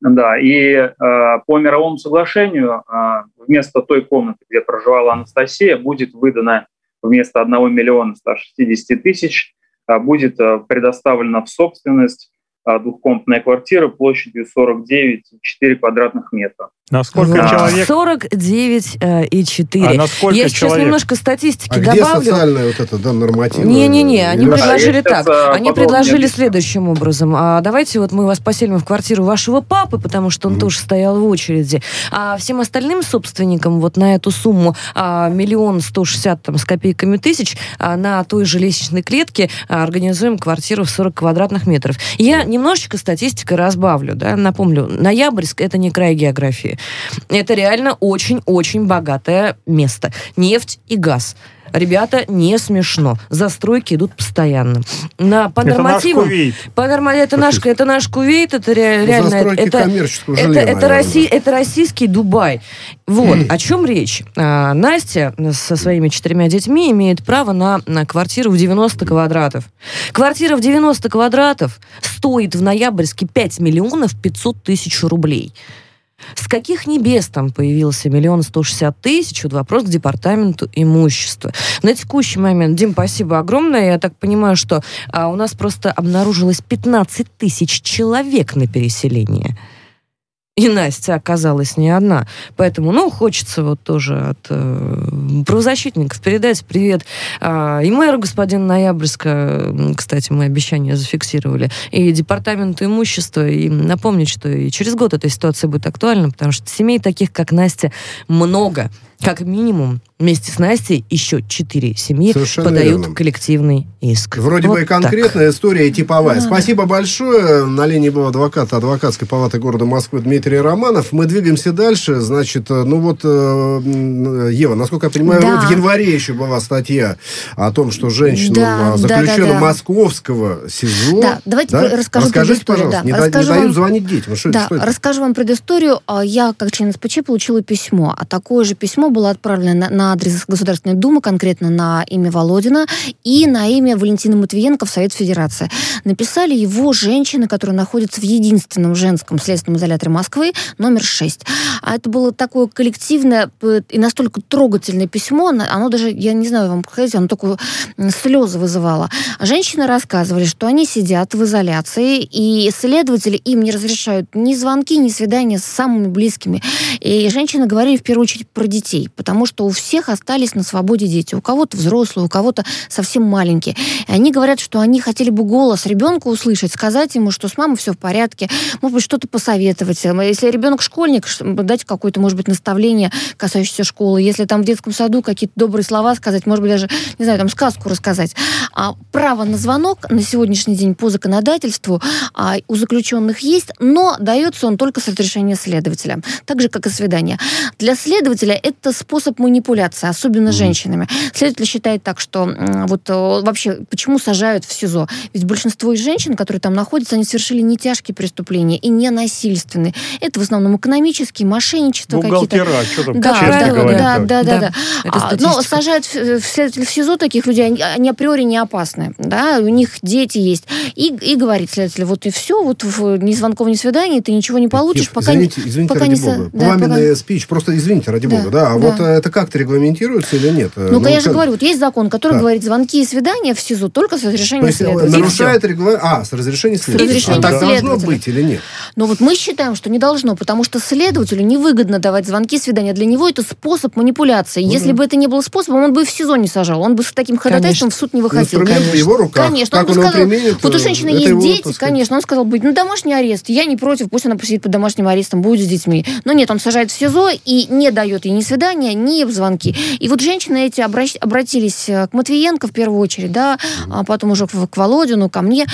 Да, и э, по мировому соглашению э, вместо той комнаты, где проживала Анастасия, будет выдано вместо 1 миллиона 160 тысяч, э, будет э, предоставлена в собственность двухкомнатная квартира площадью 49,4 квадратных метра. Насколько Вот. человек... 49 э, и 4. А насколько Я сейчас человек? немножко статистики А где добавлю. социальная вот эта, да, нормативная? Не-не-не, они Да, предложили так. Они подробнее предложили следующим образом. А, давайте вот мы вас поселим в квартиру вашего папы, потому что он Мгм. тоже стоял в очереди. А всем остальным собственникам вот на эту сумму а, миллион сто шестьдесят там с копейками тысяч а, на той же лестничной клетке а, организуем квартиру в 40 квадратных метров. Я немножечко статистикой разбавлю, да, напомню. Ноябрьск это не край географии. Это реально очень-очень богатое место. Нефть и газ. Ребята, не смешно. Застройки идут постоянно. На, по Это наш. Кувейт. По норма- это, наш, это наш Кувейт, это ре- реально... застройки это, коммерческого это, жилья, это, наверное. Росси- это российский Дубай. Вот, о чем речь. А, Настя со своими четырьмя детьми имеет право на, на квартиру в 90 квадратов. Квартира в 90 квадратов стоит в ноябрьске 5 миллионов 500 тысяч рублей. С каких небес там появился миллион сто шестьдесят тысяч? Вот вопрос к департаменту имущества. На текущий момент, Дим, спасибо огромное. Я так понимаю, что а, у нас просто обнаружилось 15 тысяч человек на переселение. И Настя оказалась не одна. Поэтому, ну, хочется вот тоже от э, правозащитников передать привет а, и мэру господина Ноябрьска, кстати, мы обещание зафиксировали, и департаменту имущества, и напомнить, что и через год эта ситуация будет актуальна, потому что семей таких, как Настя, много. Как минимум, вместе с Настей еще четыре семьи Совершенно подают верно. коллективный иск. Вроде Вот бы и так. конкретная история, и типовая. Да. Спасибо большое. На линии был адвокат адвокатской палаты города Москвы Дмитрий Романов. Мы двигаемся дальше. Значит, э, ну вот, э, м, Ева, насколько я понимаю, Да. в январе еще была статья о том, что женщину Да, а, да, да, да. московского СИЗО. Да, давайте расскажу Расскажите, пожалуйста, да. не, да- не Расскажу дают вам- звонить детям. Что, Да, что это? расскажу вам предысторию. А, Я, как член СПЧ, получила письмо. А такое же письмо было отправлено на, на адрес Государственной Думы, конкретно на имя Володина и на имя Валентины Матвиенко в Совет Федерации. Написали его женщины, которые находятся в единственном женском следственном изоляторе Москвы, номер 6. А это было такое коллективное и настолько трогательное письмо, оно даже, я не знаю вам показать, оно только слезы вызывало. Женщины рассказывали, что они сидят в изоляции, и следователи им не разрешают ни звонки, ни свидания с самыми близкими. И женщины говорили в первую очередь про детей, потому что у всех остались на свободе дети. У кого-то взрослые, у кого-то совсем маленькие. И они говорят, что они хотели бы голос ребенка услышать, сказать ему, что с мамой все в порядке, может быть, что-то посоветовать. Если ребенок школьник, дать какое-то, может быть, наставление, касающееся школы. Если там в детском саду какие-то добрые слова сказать, может быть, даже, не знаю, там сказку рассказать. А право на звонок на сегодняшний день по законодательству а, у заключенных есть, но дается он только с разрешения следователя, так же, как и свидание. Для следователя это способ манипуляции, особенно женщинами. Следователь считает так, что вот э, вообще, почему сажают в СИЗО? Ведь большинство из женщин, которые там находятся, они совершили не тяжкие преступления и не насильственные. Это в основном экономические, мошенничество какие-то. Бухгалтера, что там Да, честно да, говоря. да, да, да, Да. да. А. Но сажают в, в в СИЗО таких людей, они, они априори не опасны, да, у них дети есть. И, и говорит следователь, вот и все, вот в- ни звонков, ни свиданий, ты ничего не получишь, Ев, пока извините, не... извините пока ради не бога. да, Пламенный пока- спич, просто извините ради Да, бога, да. А да. вот э, это как-то регламентируется или нет? Ну, я же как- говорю, вот есть закон, который Да. говорит, звонки и свидания в СИЗО только с То разрешения есть э, следователя. Нарушает регламент... А, с разрешения следователя. разрешения А так должно быть или нет? Но вот мы считаем, что не должно, потому что следователю невыгодно давать звонки, свидания. Для него это способ манипуляции. Ну Если бы это не было способом, он бы в СИЗО не сажал. Он бы с таким ходатайством в суд не выходил. Инструмент в его руках. Конечно, Как он он, бы сказал, применит, вот у э, женщины есть дети, сказать, конечно, он сказал, будет, ну, домашний арест, я не против, пусть она посидит под домашним арестом, будет с детьми. Но нет, он сажает в СИЗО и не дает ей ни свидания, ни звонки. И вот женщины эти обращ- обратились э, к Матвиенко в первую очередь, да, а потом уже к, Володину, ко мне,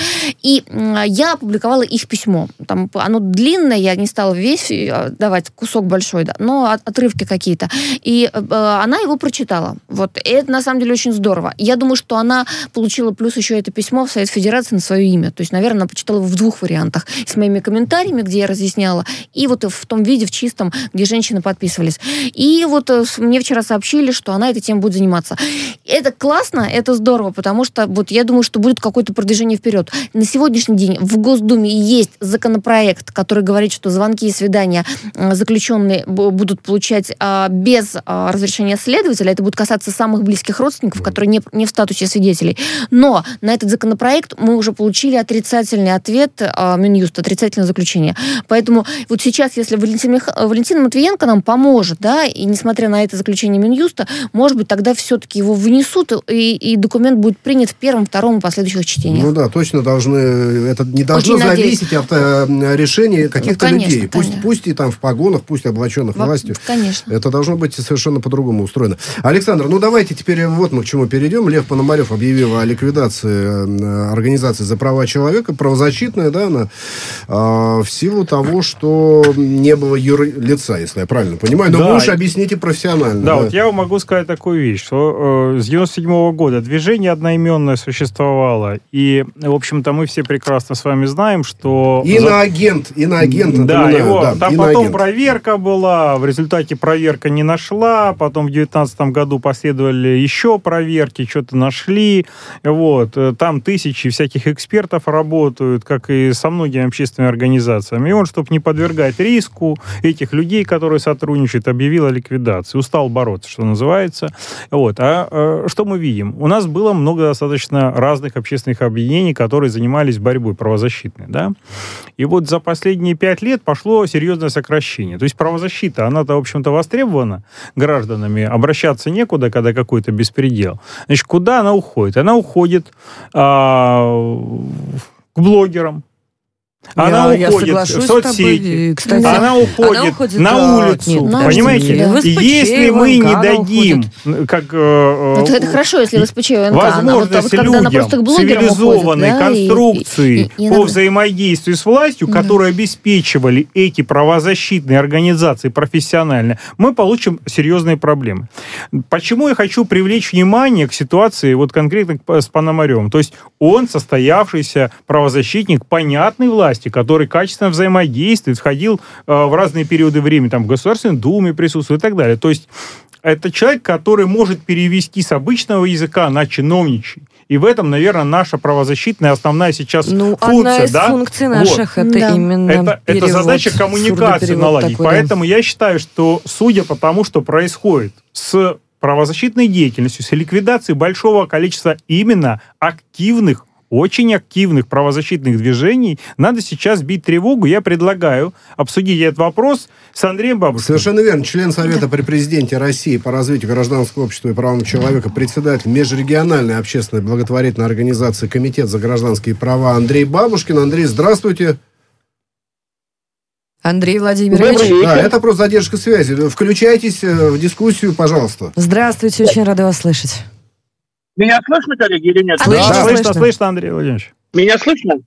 и я опубликовала их письмо. Там оно длинное, я не стала весь э, давать кусок большой, да, но от- отрывки какие-то. И э, она его прочитала. Вот. И это на самом деле очень здорово. Я думаю, что она получила плюс еще это письмо в Совет Федерации на свое имя. То есть, наверное, она почитала его в двух вариантах. С моими комментариями, где я разъясняла, и вот в том виде, в чистом, где женщины подписывались. И вот э, мне вчера сообщили, что она этой темой будет заниматься. Это классно, это здорово, потому что вот я думаю, что будет какое-то продвижение вперед. На сегодняшний день в Госдуме есть законопроект, который говорит, что звонки и свидания заключенные будут получать а, без а, разрешения следователя. Это будет касаться самых близких родственников, которые не, не в статусе свидетелей. Но на этот законопроект мы уже получили отрицательный ответ а, Минюста, отрицательное заключение. Поэтому вот сейчас, если Валентин, Мих... Валентин Матвиенко нам поможет, да, и несмотря на это заключение Минюста, может быть, тогда все-таки его внесут, и, и документ будет принят в первом, втором и последующих чтениях. Ну да, точно должны, это не должно Очень зависеть надеюсь. от э, решения каких-то ну, конечно, людей. Пусть, пусть и там в погонах, пусть облаченных Во, властью. Конечно. Это должно быть совершенно по-другому устроено. Александр, ну давайте теперь вот мы к чему перейдем. Лев Пономарев объявил о ликвидации э, организации за права человека, правозащитная, да, она, э, в силу того, что не было юрлица, если я правильно понимаю. Но да. вы уж объясните профессионально. Да, да, вот я могу сказать такую вещь, что э, с 97 -го года движение одноименное существовало, и, в общем-то, мы все прекрасно с вами знаем, что... Иноагент, иноагент. Да, его, да, там потом проверка была, в результате проверка не нашла, потом в 2019 году последовали еще проверки, что-то нашли, вот, э, там тысячи всяких экспертов работают, как и со многими общественными организациями, и он, чтобы не подвергать риску этих людей, которые сотрудничают, объявил о ликвидации, устал бороться, что называется, вот, а, а что мы видим? У нас было много достаточно разных общественных объединений, которые занимались борьбой правозащитной, да, и вот за последние пять лет пошло серьезное сокращение. То есть правозащита, она-то, в общем-то, востребована гражданами, обращаться некуда, когда какой-то беспредел. Значит, куда она уходит? Она уходит а, к блогерам, она я, уходит я в соцсети, кстати, она, уходит она уходит на улицу, нет, понимаете? Да. Если мы не дадим, как э, ну, это хорошо, если ВСПЧ ВНК, возможность вот, людям цивилизованной уходит, конструкции и, и, и, по взаимодействию с властью, да. которые обеспечивали эти правозащитные организации профессионально, мы получим серьезные проблемы. Почему я хочу привлечь внимание к ситуации вот конкретно с Пономарем? То есть он состоявшийся правозащитник, понятный власти власти, который качественно взаимодействует, входил э, в разные периоды времени, там, в Государственной Думе присутствует и так далее. То есть это человек, который может перевести с обычного языка на чиновничий. И в этом, наверное, наша правозащитная основная сейчас ну, функция. Одна из да? функций наших вот. это да. именно это, это задача коммуникации наладить. Такой, Поэтому да. я считаю, что судя по тому, что происходит с правозащитной деятельностью, с ликвидацией большого количества именно активных очень активных правозащитных движений, надо сейчас бить тревогу. Я предлагаю обсудить этот вопрос с Андреем Бабушкиным. Совершенно верно. Член Совета при президенте России по развитию гражданского общества и правам человека, председатель межрегиональной общественной благотворительной организации Комитет за гражданские права Андрей Бабушкин. Андрей, здравствуйте. Андрей Владимирович. Да, это просто задержка связи. Включайтесь э, в дискуссию, пожалуйста. Здравствуйте, очень рада вас слышать. Меня слышно, коллеги, или нет? Слышно, да, слышно, слышно, Андрей Владимирович. Меня слышно?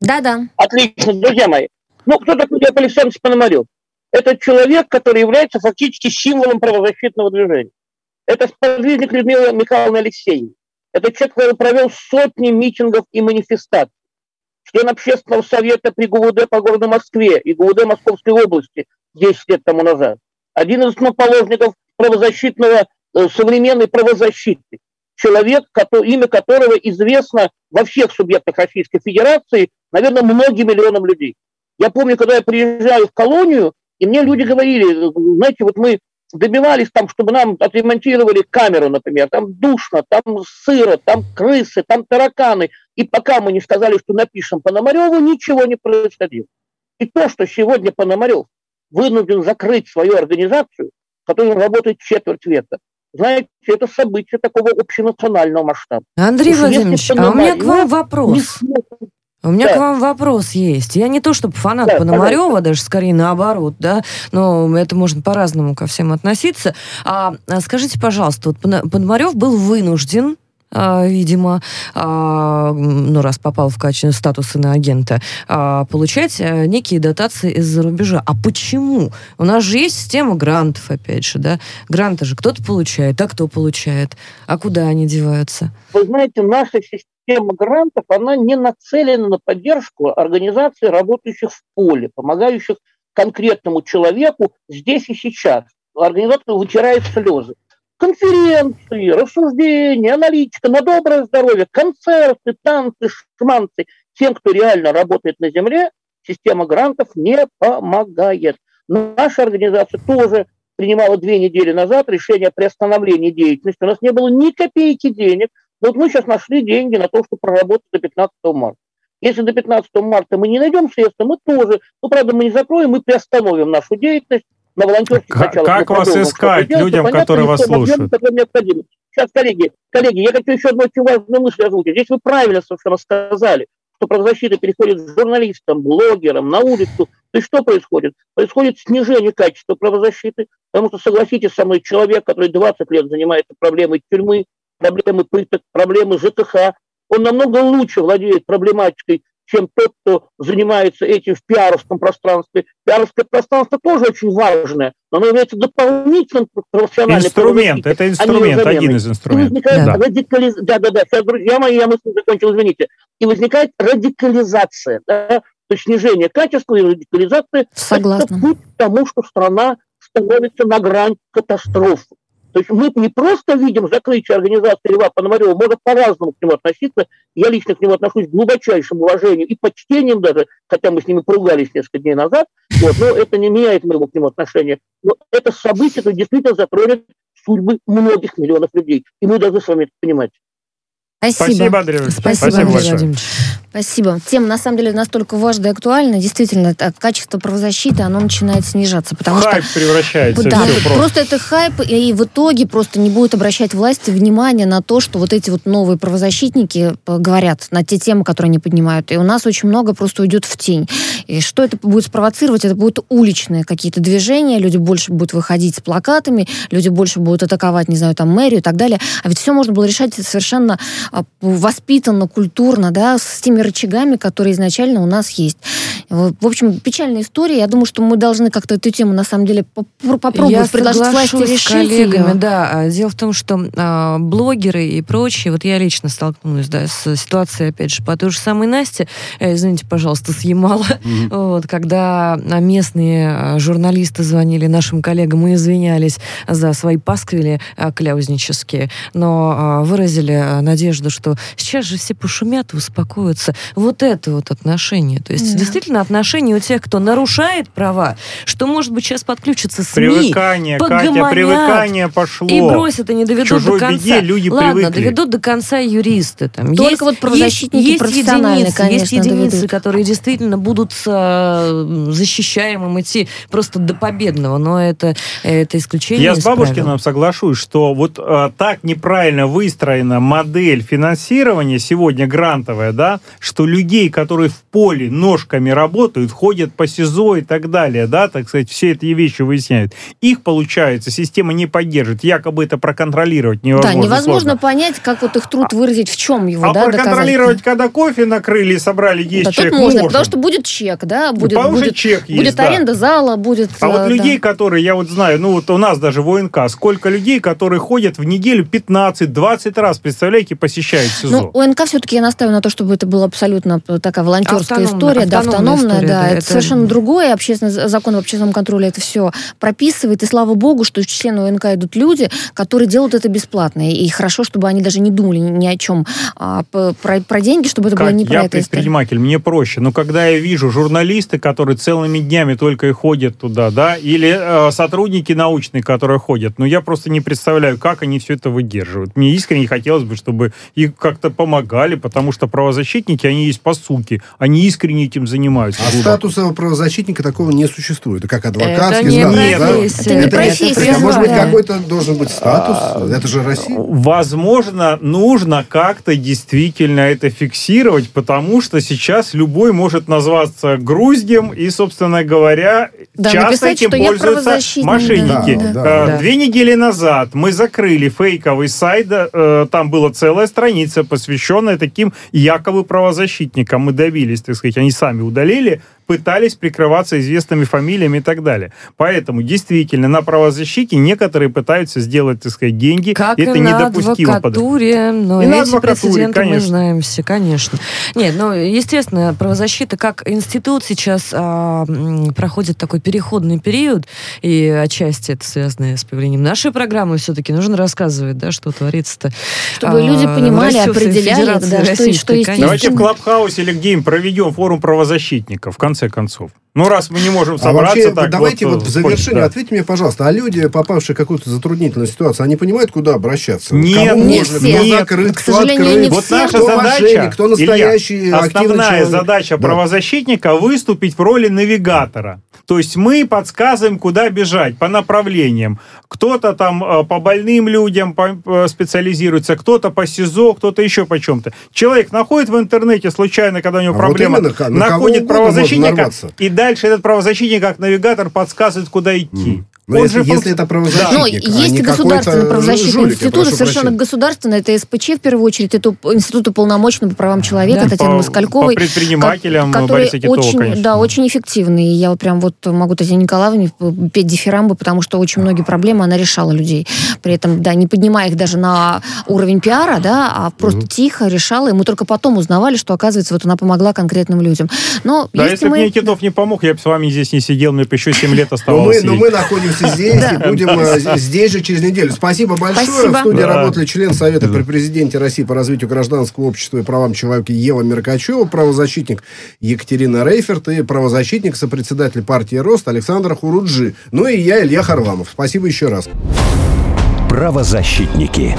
Да-да. Отлично, друзья мои. Ну, кто такой Лев Александрович Пономарев? Это человек, который является фактически символом правозащитного движения. Это сподвижник Людмилы Михайловны Алексеевны. Это человек, который провел сотни митингов и манифестаций. Член общественного совета при ГУВД по городу Москве и ГУВД Московской области 10 лет тому назад. Один из основоположников правозащитного, э, современной правозащиты человек, имя которого известно во всех субъектах Российской Федерации, наверное, многим миллионам людей. Я помню, когда я приезжаю в колонию, и мне люди говорили, знаете, вот мы добивались там, чтобы нам отремонтировали камеру, например, там душно, там сыро, там крысы, там тараканы. И пока мы не сказали, что напишем Пономареву, ничего не происходило. И то, что сегодня Пономарев вынужден закрыть свою организацию, которая работает четверть века, знаете, это событие такого общенационального масштаба. Андрей Владимирович, а у меня к вам вопрос. У меня да. к вам вопрос есть. Я не то чтобы фанат да, Пономарева, пожалуйста. даже скорее наоборот, да, но это можно по-разному ко всем относиться. А, а скажите, пожалуйста, вот Пономарев был вынужден видимо, а, ну, раз попал в качестве статуса на агента, а, получать э, некие дотации из-за рубежа. А почему? У нас же есть система грантов, опять же, да? Гранты же кто-то получает, а кто получает? А куда они деваются? Вы знаете, наша система грантов, она не нацелена на поддержку организаций, работающих в поле, помогающих конкретному человеку здесь и сейчас. Организация вытирает слезы конференции, рассуждения, аналитика на доброе здоровье, концерты, танцы, шманцы. Тем, кто реально работает на земле, система грантов не помогает. Наша организация тоже принимала две недели назад решение о приостановлении деятельности. У нас не было ни копейки денег. Вот мы сейчас нашли деньги на то, чтобы проработать до 15 марта. Если до 15 марта мы не найдем средства, мы тоже, ну, правда, мы не закроем, мы приостановим нашу деятельность на волонтерских как, началах. Как вас искать делать, людям, понятно, которые вас слушают? Объем, Сейчас, коллеги, коллеги, я хочу еще одну очень важную мысль озвучить. Здесь вы правильно совершенно сказали, что правозащита переходит к журналистам, блогерам, на улицу. То есть что происходит? Происходит снижение качества правозащиты, потому что, согласитесь со мной, человек, который 20 лет занимается проблемой тюрьмы, проблемой пыток, проблемой ЖКХ, он намного лучше владеет проблематикой, чем тот, кто занимается этим в пиаровском пространстве. Пиаровское пространство тоже очень важное, но оно является дополнительным профессиональным... Инструмент, это инструмент, один из инструментов. Да. Радикализ... да, да, да, сейчас, друзья мои, я мысль закончил, извините. И возникает радикализация, да? то есть снижение качества и радикализация. Согласна. Это путь к тому, что страна становится на грань катастрофы. То есть мы не просто видим закрытие организации Льва Пономарева, можно по-разному к нему относиться. Я лично к нему отношусь с глубочайшим уважением и почтением даже, хотя мы с ними поругались несколько дней назад, вот, но это не меняет моего к нему отношения. Но это событие это действительно затронет судьбы многих миллионов людей. И мы должны с вами это понимать. Спасибо. Спасибо, Андрей Спасибо, Спасибо Андрей большое. Владимирович. Спасибо. Тема, на самом деле, настолько важна и актуальна. Действительно, это качество правозащиты, оно начинает снижаться. Потому Хайп что, превращается. да, всё просто. просто. это хайп, и в итоге просто не будет обращать власти внимание на то, что вот эти вот новые правозащитники э, говорят на те темы, которые они поднимают. И у нас очень много просто уйдет в тень. И что это будет спровоцировать? Это будут уличные какие-то движения, люди больше будут выходить с плакатами, люди больше будут атаковать, не знаю, там, мэрию и так далее. А ведь все можно было решать совершенно а, воспитанно, культурно, да, с теми рычагами, которые изначально у нас есть. В общем, печальная история. Я думаю, что мы должны как-то эту тему, на самом деле, поп- попробовать я предложить власти решить с коллегами, её. да. А, Дело в том, что а, блогеры и прочие, вот я лично столкнулась, да, с ситуацией, опять же, по той же самой Насте, э, извините, пожалуйста, с Ямала, вот, когда а, местные журналисты звонили нашим коллегам и извинялись за свои пасквили а, кляузнические, но а, выразили надежду, что сейчас же все пошумят и успокоятся. Вот это вот отношение. То есть, Да. действительно, отношение у тех, кто нарушает права, что, может быть, сейчас подключатся СМИ, Привыкание, Катя, привыкание пошло. и бросят, и не доведут чужой до конца. беде люди Ладно, привыкли. доведут до конца юристы. Там. Только есть, вот правозащитники есть, есть профессиональные, единицы, есть конечно, единицы, доведут. которые действительно будут э, защищаемым идти просто до победного, но это, это исключение Я с Бабушкиным соглашусь, что вот э, так неправильно выстроена модель финансирования сегодня грантовая, да, что людей, которые в поле ножками работают, ходят по СИЗО и так далее, да, так сказать, все эти вещи выясняют, их, получается, система не поддержит. Якобы это проконтролировать невозможно. Да, невозможно сложно. понять, как вот их труд выразить, в чем его, А да, проконтролировать, доказательство. когда кофе накрыли и собрали 10 Да, человек, можно, можно. потому что будет чек, да, будет, что будет, чек есть, будет да. аренда зала, будет... А э, вот да. людей, которые, я вот знаю, ну вот у нас даже в ОНК, сколько людей, которые ходят в неделю 15-20 раз, представляете, посещают СИЗО. Ну, ОНК все-таки я настаиваю на то, чтобы это была абсолютно такая волонтерская Автономная- история, да, автономная автономная, история, да, да, это, это- совершенно другое. Общественный закон об общественном контроле это все прописывает, и слава богу, что в члены ОНК идут люди, которые делают это бесплатно, и хорошо, чтобы они даже не думали ни, о чем а, про, про деньги, чтобы это было Как не про я это история. предприниматель, мне проще. Но когда я вижу журналисты, которые целыми днями только и ходят туда, да, или э, сотрудники научные, которые ходят, ну я просто не представляю, как они все это выдерживают. Мне искренне хотелось бы, чтобы их как-то помогали, потому что правозащитники, они есть по сути, они искренне этим занимаются. А глубоко. статуса правозащитника такого не существует. Это как адвокатский не статус, Нет, да? Это не Это- профессия, а может быть, какой-то должен быть статус? Это же Россия. Возможно, нужно как-то действительно это фиксировать, потому что сейчас любой может назваться груздем, и, собственно говоря, Да, часто написать, этим пользуются мошенники. да, да, Э, да. Две недели назад мы закрыли фейковый сайт, э, там была целая страница, посвященная таким якобы правозащитникам. Мы добились, так сказать, они сами удалили, пытались прикрываться известными фамилиями и так далее. Поэтому действительно на правозащите некоторые пытаются сделать, так сказать, деньги. Как это и на недопустимо. адвокатуре, но И на эти адвокатуре, прецеденты мы конечно. знаем все, конечно. Нет, ну, естественно, правозащита как институт сейчас а, проходит такой переходный период, и отчасти это связано с появлением нашей программы, все-таки нужно рассказывать, да, что творится-то. Чтобы люди а, понимали, в Российской определяли, да, что- что есть конечно. Давайте в Клабхаусе или где-нибудь проведем форум правозащитников, в конце концов. Ну, раз мы не можем А собраться вообще, так давайте вот, вот в э, завершение да. ответьте мне, пожалуйста, а люди, попавшие в какую-то затруднительную ситуацию, они понимают, куда обращаться? Нет, Кому не можно, все. кто Нет. закрыт, К кто сожалению, открыт, не Вот все. наша кто задача, мошенник, кто настоящий Илья, активный основная человек. задача Да. правозащитника выступить в роли навигатора. То есть мы подсказываем, куда бежать по направлениям. Кто-то там э, по больным людям э, специализируется, кто-то по СИЗО, кто-то еще по чем-то. Человек находит в интернете случайно, когда у него А вот проблема, именно, ка- на находит правозащитника, и дальше этот правозащитник как навигатор подсказывает, куда идти. Но Он если, же если это Но правозащитник, а есть государственные правозащитные жулик, прошу совершенно прощения. государственные. Это СПЧ, в первую очередь, это Институт уполномоченного по правам человека Да. Татьяны по, Москальковой. по предпринимателям ко- Бориса Титова, очень, конечно. Да, очень эффективные. И Я вот прям вот могу Татьяне Николаевне петь дифирамбы, потому что очень многие проблемы она решала людей. При этом, да, не поднимая их даже на уровень пиара, да, а просто тихо решала. И мы только потом узнавали, что, оказывается, вот она помогла конкретным людям. Но Да, если если бы мы... мне Титов не помог, я бы с вами здесь не сидел, мне бы еще 7 лет Но оставалось. мы, но мы находимся здесь и будем э, здесь же через неделю. Спасибо большое. Спасибо. В студии работали член Совета при президенте России по развитию гражданского общества и правам человека Ева Меркачева, правозащитник Екатерина Рейферт и правозащитник, сопредседатель партии «Рост» Александр Хуруджи. Ну и я, Илья Харламов. Спасибо еще раз. Правозащитники.